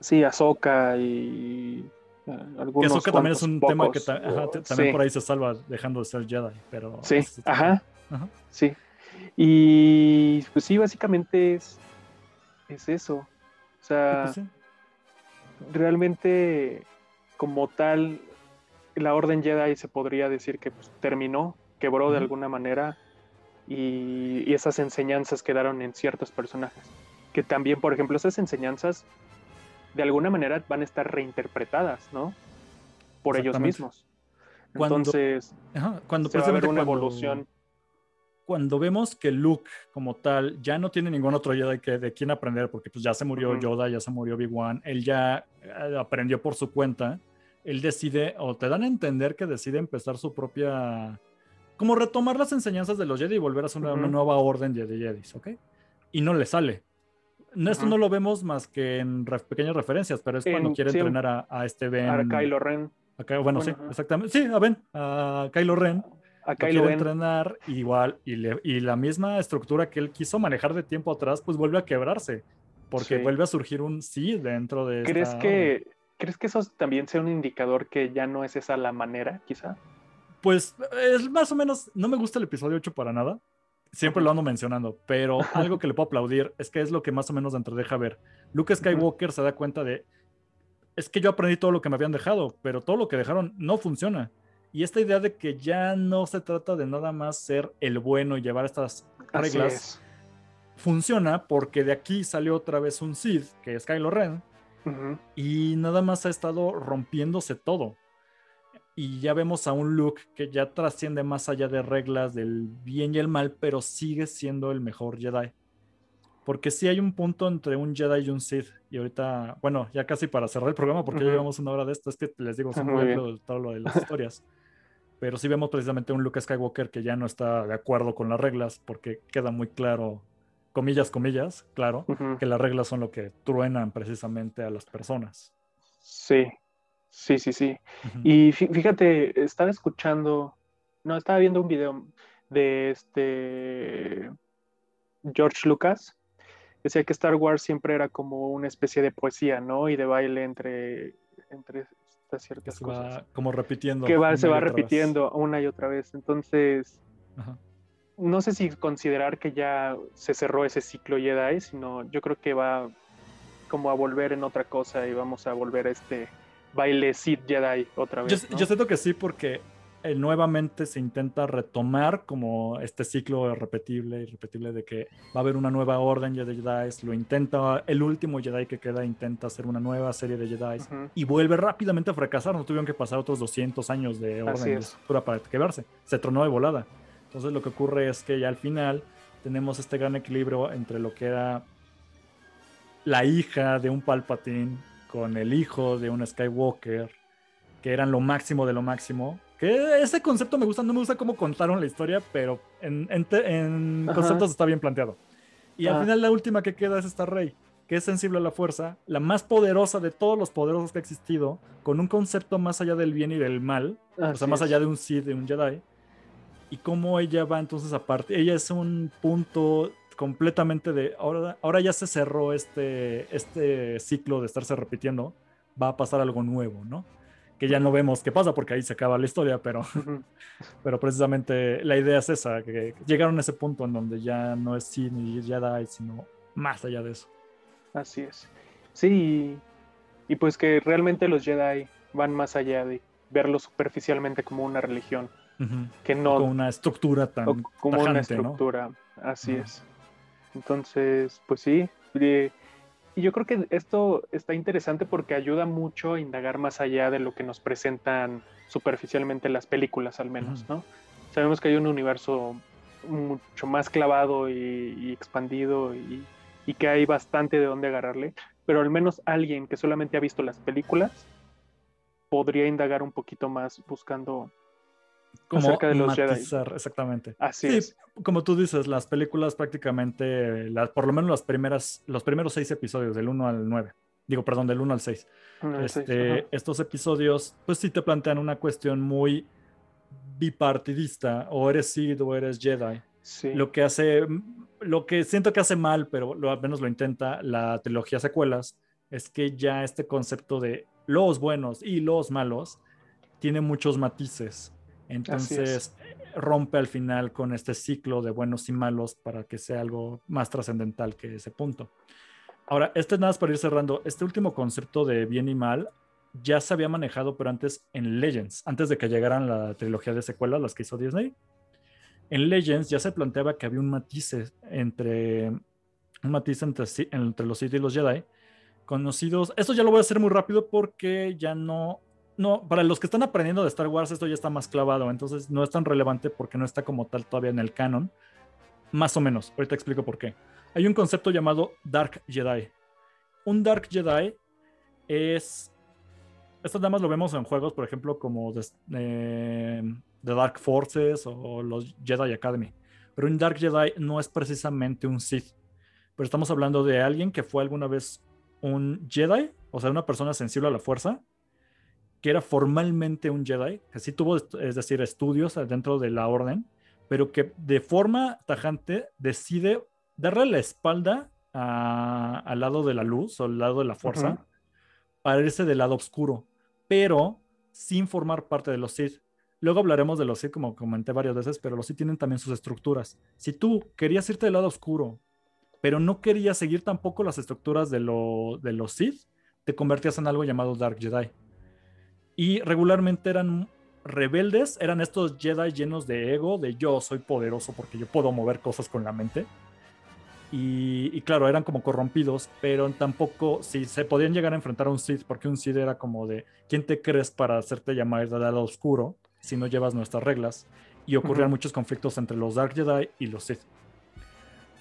Sí, Ahsoka y uh, algunos Ahsoka también es un tema que también por ahí se salva dejando de ser Jedi, pero... Sí, ajá, sí. Y pues sí, básicamente es, es eso. O sea, pues realmente como tal, la Orden Jedi se podría decir que pues, terminó, quebró de alguna manera y, esas enseñanzas quedaron en ciertos personajes. Que también, por ejemplo, esas enseñanzas de alguna manera van a estar reinterpretadas, ¿no? Por ellos mismos. Entonces, cuando va a haber una evolución. Cuando vemos que Luke, como tal, ya no tiene ningún otro Jedi que, de quien aprender, porque pues ya se murió Yoda, ya se murió Obi-Wan, él ya eh, aprendió por su cuenta él decide, o te dan a entender que decide empezar su propia, como retomar las enseñanzas de los Jedi y volver a hacer una, nueva orden de Jedi, ¿ok? Y no le sale. Esto no lo vemos más que en pequeñas referencias, pero es cuando quiere entrenar a, este Ben. A Kylo Ren. bueno, sí, exactamente. Sí, a Ben, a Kylo Ren. A Kylo quiere entrenar igual y, y la misma estructura que él quiso manejar de tiempo atrás, pues vuelve a quebrarse. Porque vuelve a surgir un sí dentro de. ¿Crees que ¿Crees que eso también sea un indicador que ya no es esa la manera, quizá? Pues es más o menos, no me gusta el episodio 8 para nada. Siempre lo ando mencionando, pero algo que le puedo aplaudir es que es lo que más o menos dentro deja ver. Luke Skywalker se da cuenta de, es que yo aprendí todo lo que me habían dejado, pero todo lo que dejaron no funciona. Y esta idea de que ya no se trata de nada más ser el bueno y llevar estas reglas, funciona porque de aquí salió otra vez un Sith, que es Kylo Ren, y nada más ha estado rompiéndose todo. y ya vemos a un Luke que ya trasciende más allá de reglas del bien y el mal, pero sigue siendo el mejor Jedi. Porque sí hay un punto entre un Jedi y un Sith. Y ahorita, bueno, ya casi para cerrar el programa, porque ya llevamos una hora de esto, es que les digo, son muy de todo lo de las historias. Pero sí vemos precisamente un Luke Skywalker que ya no está de acuerdo con las reglas, porque queda muy claro, comillas, comillas, claro, que las reglas son lo que truenan precisamente a las personas. Sí, sí, sí, sí. Y fíjate, estaba escuchando, no, estaba viendo un video de este George Lucas decía que Star Wars siempre era como una especie de poesía, ¿no? Y de baile entre, entre ciertas cosas. como repitiendo. Que va, se va repitiendo una y otra vez. Entonces, no sé si considerar que ya se cerró ese ciclo Jedi, sino yo creo que va como a volver en otra cosa y vamos a volver a este baile Sith Jedi otra vez. Yo, yo siento que sí, porque eh, nuevamente se intenta retomar como este ciclo repetible y repetible de que va a haber una nueva orden de Jedi, lo intenta, el último Jedi que queda intenta hacer una nueva serie de Jedi y vuelve rápidamente a fracasar, no tuvieron que pasar otros 200 años de orden para quebrarse, se tronó de volada. Entonces lo que ocurre es que ya al final tenemos este gran equilibrio entre lo que era la hija de un Palpatine con el hijo de un Skywalker, que eran lo máximo de lo máximo, que ese concepto me gusta, no me gusta cómo contaron la historia, pero en, en, conceptos está bien planteado. Y al final la última que queda es esta rey, que es sensible a la fuerza, la más poderosa de todos los poderosos que ha existido, con un concepto más allá del bien y del mal, o sea, más allá de un Sith, de un Jedi. Y cómo ella va entonces aparte, ella es un punto completamente de, ahora, ahora ya se cerró este, este ciclo de estarse repitiendo, va a pasar algo nuevo, ¿no? que ya no vemos qué pasa porque ahí se acaba la historia, pero, pero precisamente la idea es esa, que llegaron a ese punto en donde ya no es sí ni Jedi, sino más allá de eso. Así es. Sí, y pues que realmente los Jedi van más allá de verlo superficialmente como una religión, que no... Como una estructura tan... Como una estructura, así es. Entonces, pues sí, y yo creo que esto está interesante porque ayuda mucho a indagar más allá de lo que nos presentan superficialmente las películas, al menos, ¿no? Sabemos que hay un universo mucho más clavado y, expandido y, que hay bastante de dónde agarrarle, pero al menos alguien que solamente ha visto las películas podría indagar un poquito más buscando como de los matizar, exactamente. Así es. Como tú dices, las películas prácticamente, por lo menos las primeras, los primeros seis episodios, del 1 al 9, digo, perdón, del 1 al 6. Este, estos episodios, pues sí te plantean una cuestión muy bipartidista, o eres Sith o eres Jedi. Lo que hace, lo que siento que hace mal, pero lo, al menos lo intenta la trilogía secuelas, es que ya este concepto de los buenos y los malos tiene muchos matices. Entonces rompe al final con este ciclo de buenos y malos para que sea algo más trascendental que ese punto. Ahora, este es nada para ir cerrando. Este último concepto de bien y mal ya se había manejado, pero antes en Legends, antes de que llegaran la trilogía de secuelas, las que hizo Disney. En Legends ya se planteaba que había un matiz entre un matiz entre, entre los Sith y los Jedi conocidos. Esto ya lo voy a hacer muy rápido porque ya no no, para los que están aprendiendo de Star Wars, esto ya está más clavado, entonces no es tan relevante porque no está como tal todavía en el canon. Más o menos, ahorita explico por qué. Hay un concepto llamado Dark Jedi. Un Dark Jedi es. Esto nada más lo vemos en juegos, por ejemplo, como The, eh, Dark Forces o los Jedi Academy. Pero un Dark Jedi no es precisamente un Sith. Pero estamos hablando de alguien que fue alguna vez un Jedi, o sea, una persona sensible a la fuerza, que era formalmente un Jedi, que sí tuvo, es decir, estudios dentro de la orden, pero que de forma tajante decide darle la espalda al lado de la luz o al lado de la fuerza para irse del lado oscuro, pero sin formar parte de los Sith. Luego hablaremos de los Sith, como comenté varias veces, pero los Sith tienen también sus estructuras. Si tú querías irte del lado oscuro, pero no querías seguir tampoco las estructuras de, de los Sith, te convertías en algo llamado Dark Jedi y regularmente eran rebeldes, eran estos Jedi llenos de ego, de yo soy poderoso porque yo puedo mover cosas con la mente. Y, claro, eran como corrompidos, pero tampoco, si se podían llegar a enfrentar a un Sith, porque un Sith era como de, ¿quién te crees para hacerte llamar de lado oscuro si no llevas nuestras reglas? Y ocurrían muchos conflictos entre los Dark Jedi y los Sith.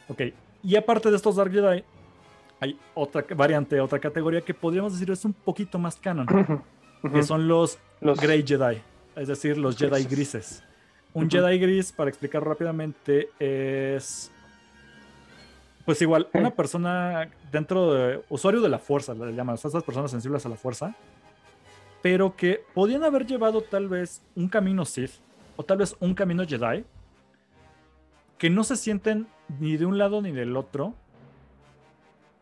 Ok, y aparte de estos Dark Jedi, hay otra variante, otra categoría que podríamos decir es un poquito más canon, que son los, los Grey Jedi, es decir, los Jedi grises. Un Jedi gris, para explicar rápidamente, es pues igual, una persona dentro de usuario de la fuerza, le llaman, esas personas sensibles a la fuerza, pero que podían haber llevado tal vez un camino Sith o tal vez un camino Jedi, que no se sienten ni de un lado ni del otro,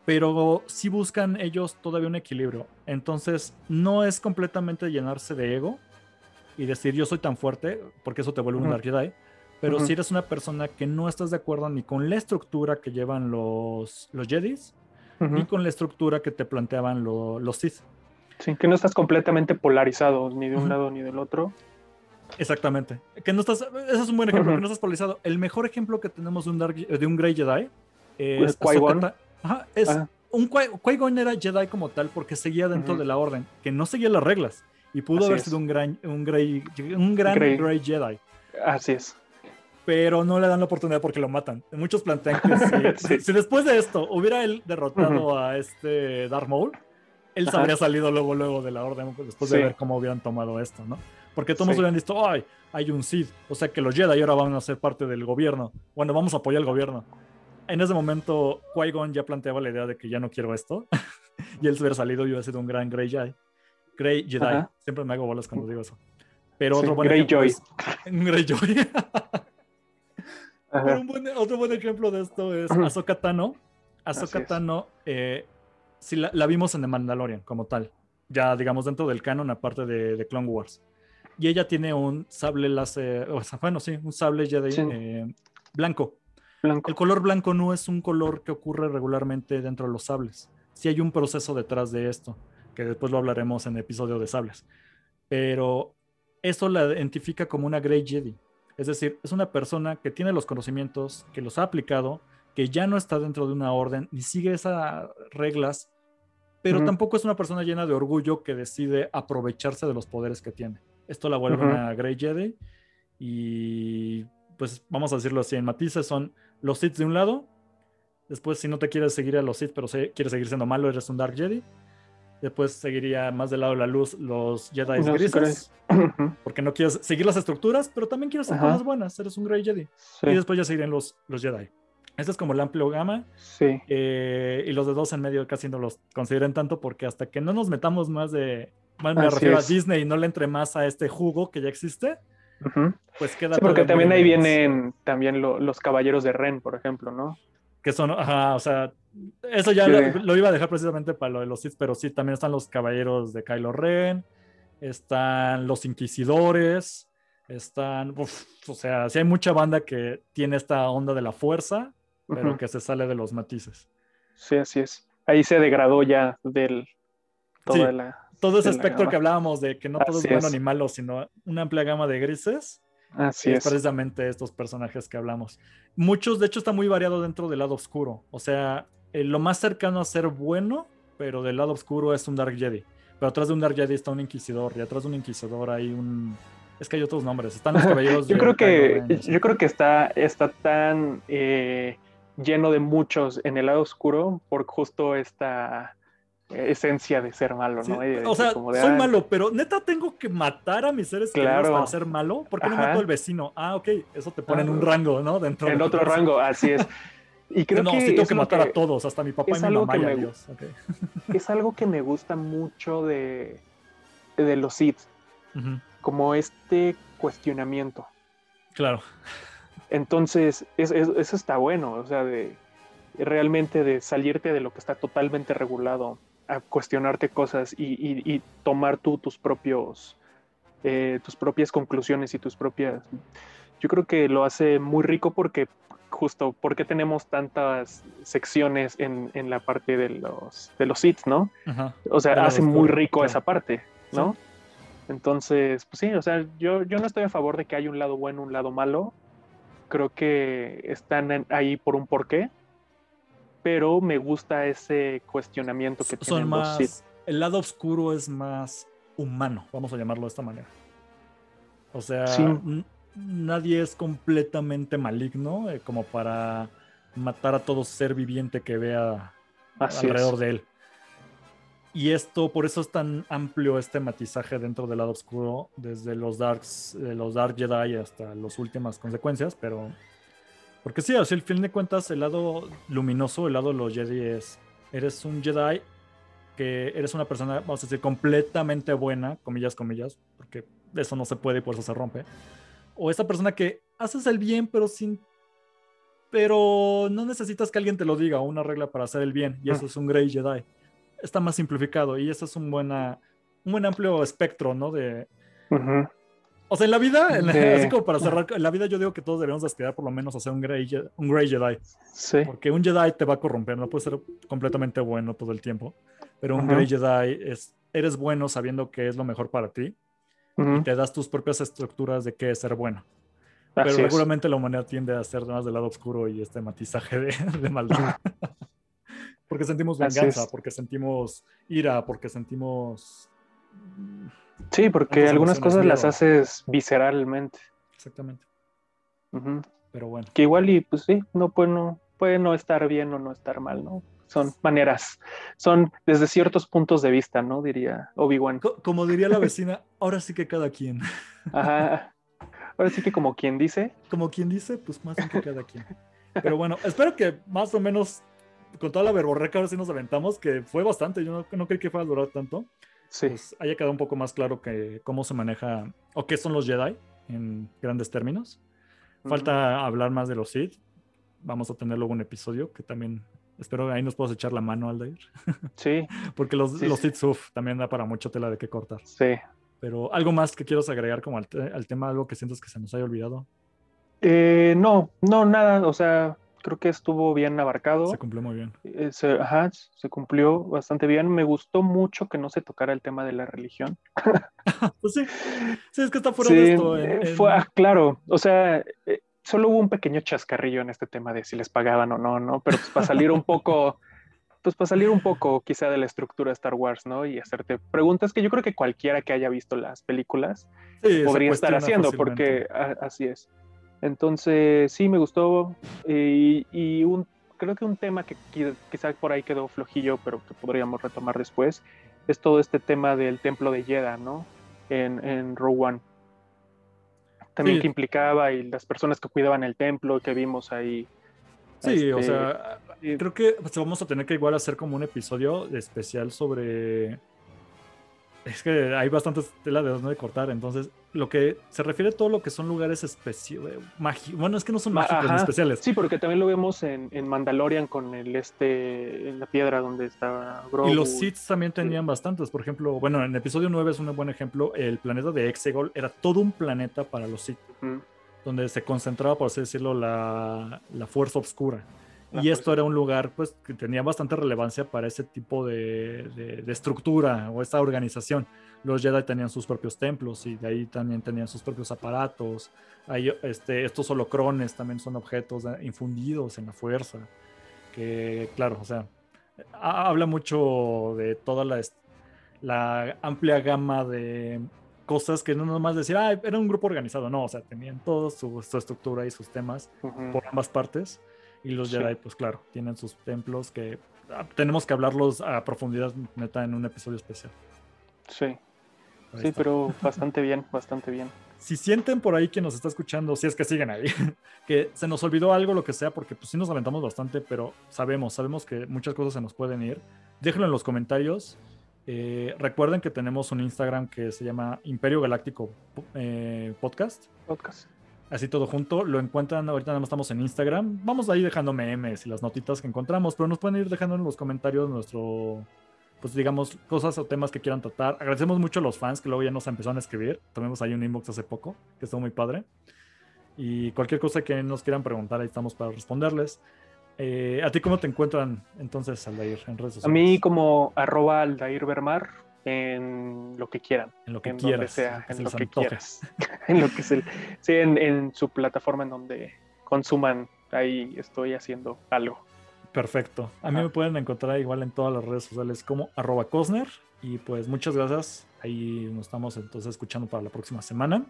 pero sí buscan ellos todavía un equilibrio. Entonces, no es completamente llenarse de ego y decir yo soy tan fuerte, porque eso te vuelve un Dark Jedi pero si eres una persona que no estás de acuerdo ni con la estructura que llevan los, los Jedis, ni con la estructura que te planteaban los Sith. Sí, que no estás completamente polarizado ni de un lado ni del otro. Exactamente. Que no estás, ese es un buen ejemplo, que no estás polarizado. El mejor ejemplo que tenemos de un, Dark, de un Grey Jedi es Qui-Gon. Es un Qui-Gon era Jedi como tal porque seguía dentro de la orden, que no seguía las reglas y pudo haber sido un gran, un Grey, un gran Grey Jedi. Así es pero no le dan la oportunidad porque lo matan. Muchos plantean que si, después de esto hubiera él derrotado a este Darth Maul, él se habría salido luego, luego de la orden, después de ver cómo hubieran tomado esto, ¿no? Porque todos hubieran visto, ay, hay un Sith, o sea que los Jedi ahora van a ser parte del gobierno. Bueno, vamos a apoyar al gobierno. En ese momento, Qui-Gon ya planteaba la idea de que ya no quiero esto, y él se hubiera salido y hubiera sido un gran Grey Jedi. Grey Jedi, siempre me hago bolas cuando digo eso. Pero otro buen Grey Joy. un Grey Joy. otro buen ejemplo de esto es Ahsoka Tano. Ahsoka Tano, eh, si la, vimos en The Mandalorian como tal, ya digamos dentro del canon, aparte de, Clone Wars. Y ella tiene un sable láser, o sea, bueno, sí, un sable Jedi eh, blanco. Blanco. El color blanco no es un color que ocurre regularmente dentro de los sables. Sí hay un proceso detrás de esto, que después lo hablaremos en el episodio de sables. Pero eso la identifica como una Grey Jedi. Es decir, es una persona que tiene los conocimientos, que los ha aplicado, que ya no está dentro de una orden ni sigue esas reglas, pero tampoco es una persona llena de orgullo que decide aprovecharse de los poderes que tiene. Esto la vuelve una Grey Jedi y pues vamos a decirlo así, en matices son los Sith de un lado, después si no te quieres seguir a los Sith pero quieres seguir siendo malo, eres un Dark Jedi, Después seguiría más del lado de la luz los Jedi grises. Porque no quieres seguir las estructuras, pero también quieres hacer cosas buenas. Eres un Grey Jedi. Y después ya seguirían los, los Jedi. Este es como el amplio gama. Sí. Eh, y los de dos en medio casi no los consideren tanto porque hasta que no nos metamos más de. Más me refiero a Disney y no le entre más a este jugo que ya existe. Pues queda. Sí, porque también ahí vienen también los caballeros de Ren, por ejemplo, ¿no? Que son, ajá, o sea, eso ya lo, iba a dejar precisamente para lo de los Sith, pero sí, también están los caballeros de Kylo Ren, están los inquisidores, están, o sea, sí hay mucha banda que tiene esta onda de la fuerza, pero que se sale de los matices. Sí, así es. Ahí se degradó ya del todo ese espectro que hablábamos de que no todo es bueno ni malo, sino una amplia gama de grises. Así es. Precisamente estos personajes que hablamos. Muchos, de hecho, está muy variado dentro del lado oscuro. O sea, eh, lo más cercano a ser bueno, pero del lado oscuro es un Dark Jedi. Pero atrás de un Dark Jedi está un Inquisidor, y atrás de un Inquisidor hay un... Es que hay otros nombres, están los caballeros yo creo que Yo creo que está, está tan eh, lleno de muchos en el lado oscuro por justo esta esencia de ser malo, ¿no? o sea, soy ah, malo, pero neta tengo que matar a mis seres queridos para ser malo. ¿Por qué no mato al vecino? Ah, ok, eso te pone en un rango, ¿no? Dentro en otro rango, así es. Y creo no, que sí tengo que matar a todos, hasta mi papá y mi mamá y Dios. Es algo que me gusta mucho de, de los Sith, como este cuestionamiento. Claro. Entonces, eso está bueno, o sea, de realmente de salirte de lo que está totalmente regulado, a cuestionarte cosas y, tomar tú tus propios, eh, tus propias conclusiones y tus propias... Yo creo que lo hace muy rico porque justo porque tenemos tantas secciones en, en, la parte de los de los seats, ¿no? O sea, hace muy rico esa parte, ¿no? Entonces, pues sí, o sea, yo, yo no estoy a favor de que haya un lado bueno, un lado malo. Creo que están ahí por un porqué. Pero me gusta ese cuestionamiento que Son más, El lado oscuro es más humano, vamos a llamarlo de esta manera. O sea, nadie es completamente maligno eh, como para matar a todo ser viviente que vea alrededor de él. Y esto, por eso es tan amplio este matizaje dentro del lado oscuro, desde los Darks, los Dark Jedi hasta las últimas consecuencias, pero. Porque sí, así al fin de cuentas, el lado luminoso, el lado de los Jedi es. Eres un Jedi que eres una persona, vamos a decir, completamente buena, comillas, comillas, porque eso no se puede y por eso se rompe. O esa persona que haces el bien, pero sin. Pero no necesitas que alguien te lo diga, una regla para hacer el bien, y eso es un Grey Jedi está más simplificado y eso es un, buena, un buen amplio espectro, ¿no? De... O sea, en la vida, así como para cerrar, en la vida yo digo que todos debemos aspirar por lo menos a ser un Grey, un Jedi. Sí. Porque un Jedi te va a corromper, no puede ser completamente bueno todo el tiempo, pero un Grey Jedi es, eres bueno sabiendo que es lo mejor para ti y te das tus propias estructuras de qué es ser bueno. pero seguramente la humanidad tiende a ser más del lado oscuro y este matizaje de, de maldad. Porque sentimos venganza, porque sentimos ira, porque sentimos... Sí, porque algunas cosas las haces visceralmente. Exactamente. Pero bueno. Que igual y pues sí, no puede, no puede no estar bien o no estar mal, ¿no? Son maneras, son desde ciertos puntos de vista, ¿no? Diría Obi-Wan. Como diría la vecina, ahora sí que cada quien. Ajá. Ahora sí que como quien dice. Como quien dice, pues más que cada quien. Pero bueno, espero que más o menos con toda la verborreca ahora sí nos aventamos, que fue bastante, yo no, creí que fuera a durar tanto. Sí. Pues haya quedado un poco más claro que cómo se maneja o qué son los Jedi en grandes términos. Falta hablar más de los Sith. Vamos a tener luego un episodio que también espero ahí nos puedas echar la mano, Aldair. Sí. Porque los, los Sith Suf también da para mucho tela de qué cortar. Sí. Pero algo más que quieras agregar como al, al tema, algo que sientas que se nos haya olvidado. Eh, no, no, nada. O sea, creo que estuvo bien abarcado. Se cumplió muy bien. Eh, se, ajá, se cumplió bastante bien. Me gustó mucho que no se tocara el tema de la religión. pues sí, sí, es que está fuera de esto. Eh, fue, ah, claro, o sea, eh, solo hubo un pequeño chascarrillo en este tema de si les pagaban o no, ¿no? Pero pues para salir un poco, pues para salir un poco quizá de la estructura de Star Wars, ¿no? Y hacerte preguntas que yo creo que cualquiera que haya visto las películas podría estar haciendo, porque así es. Entonces, sí, me gustó. Eh, y, un, creo que un tema que quizá por ahí quedó flojillo, pero que podríamos retomar después, es todo este tema del templo de Yeda, ¿no? En, en Row One. También que implicaba y las personas que cuidaban el templo que vimos ahí. Sí, o este, sea, creo que pues, vamos a tener que igual hacer como un episodio especial sobre es que hay bastantes tela de donde cortar, entonces lo que se refiere a todo lo que son lugares especiales, bueno, es que no son mágicos especiales. Sí, porque también lo vemos en, Mandalorian con el este, en la piedra donde estaba Grogu. Y los Sith también tenían bastantes, por ejemplo, bueno, en episodio 9 es un buen ejemplo, el planeta de Exegol era todo un planeta para los Sith, donde se concentraba, por así decirlo, la, la fuerza oscura y esto era un lugar pues que tenía bastante relevancia para ese tipo de, estructura o esta organización. Los Jedi tenían sus propios templos y de ahí también tenían sus propios aparatos. este, estos holocrones también son objetos infundidos en la fuerza. Que claro, o sea, habla mucho de toda la, la amplia gama de cosas que no nomás decir, ah, era un grupo organizado, no, o sea, tenían toda su, estructura y sus temas por ambas partes. Y los Jedi, pues claro, tienen sus templos que ah, tenemos que hablarlos a profundidad, neta, en un episodio especial. Sí. sí, pero bastante bien, bastante bien. Si sienten por ahí que nos está escuchando, si es que siguen ahí, que se nos olvidó algo, lo que sea, porque pues sí nos aventamos bastante, pero sabemos, sabemos que muchas cosas se nos pueden ir. Déjenlo en los comentarios. Eh, recuerden que tenemos un Instagram que se llama Imperio Galáctico eh, Podcast. Podcast así todo junto. Lo encuentran, ahorita nada más estamos en Instagram. Vamos ahí dejando memes y las notitas que encontramos, pero nos pueden ir dejando en los comentarios nuestro, pues digamos, cosas o temas que quieran tratar. Agradecemos mucho a los fans que luego ya nos empezaron a escribir. Tuvimos ahí un inbox hace poco, que estuvo muy padre. Y cualquier cosa que nos quieran preguntar, ahí estamos para responderles. Eh, ¿A ti cómo te encuentran entonces, Aldair, en redes sociales? A mí como arroba Aldair Bermar en lo que quieran. En lo que quieras. Sea, en lo que quieras. en lo que sí, en, su plataforma en donde consuman, ahí estoy haciendo algo. Perfecto. A mí me pueden encontrar igual en todas las redes sociales como arroba Cosner. Y pues muchas gracias. Ahí nos estamos entonces escuchando para la próxima semana.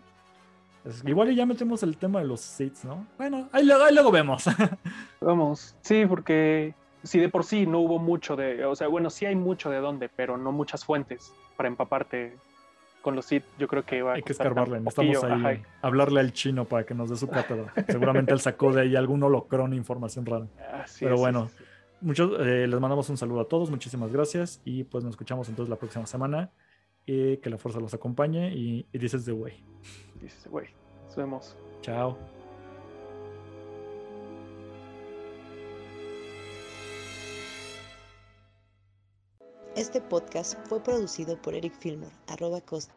igual ya metemos el tema de los seats, ¿no? Bueno, ahí, ahí luego vemos. Vamos, sí, porque si de por sí no hubo mucho de, o sea, bueno, sí hay mucho de dónde, pero no muchas fuentes para empaparte con los Sith, yo creo que va Hay que escarbarle, necesitamos ahí hablarle al chino para que nos dé su cátedra. Seguramente él sacó de ahí algún holocrón información rara. Pero bueno, muchos, eh, les mandamos un saludo a todos, muchísimas gracias y pues nos escuchamos entonces la próxima semana. Y que la fuerza los acompañe y, y dices the way. Dices the way. Nos vemos. Chao. Este podcast fue producido por Eric Filmer, arroba costa.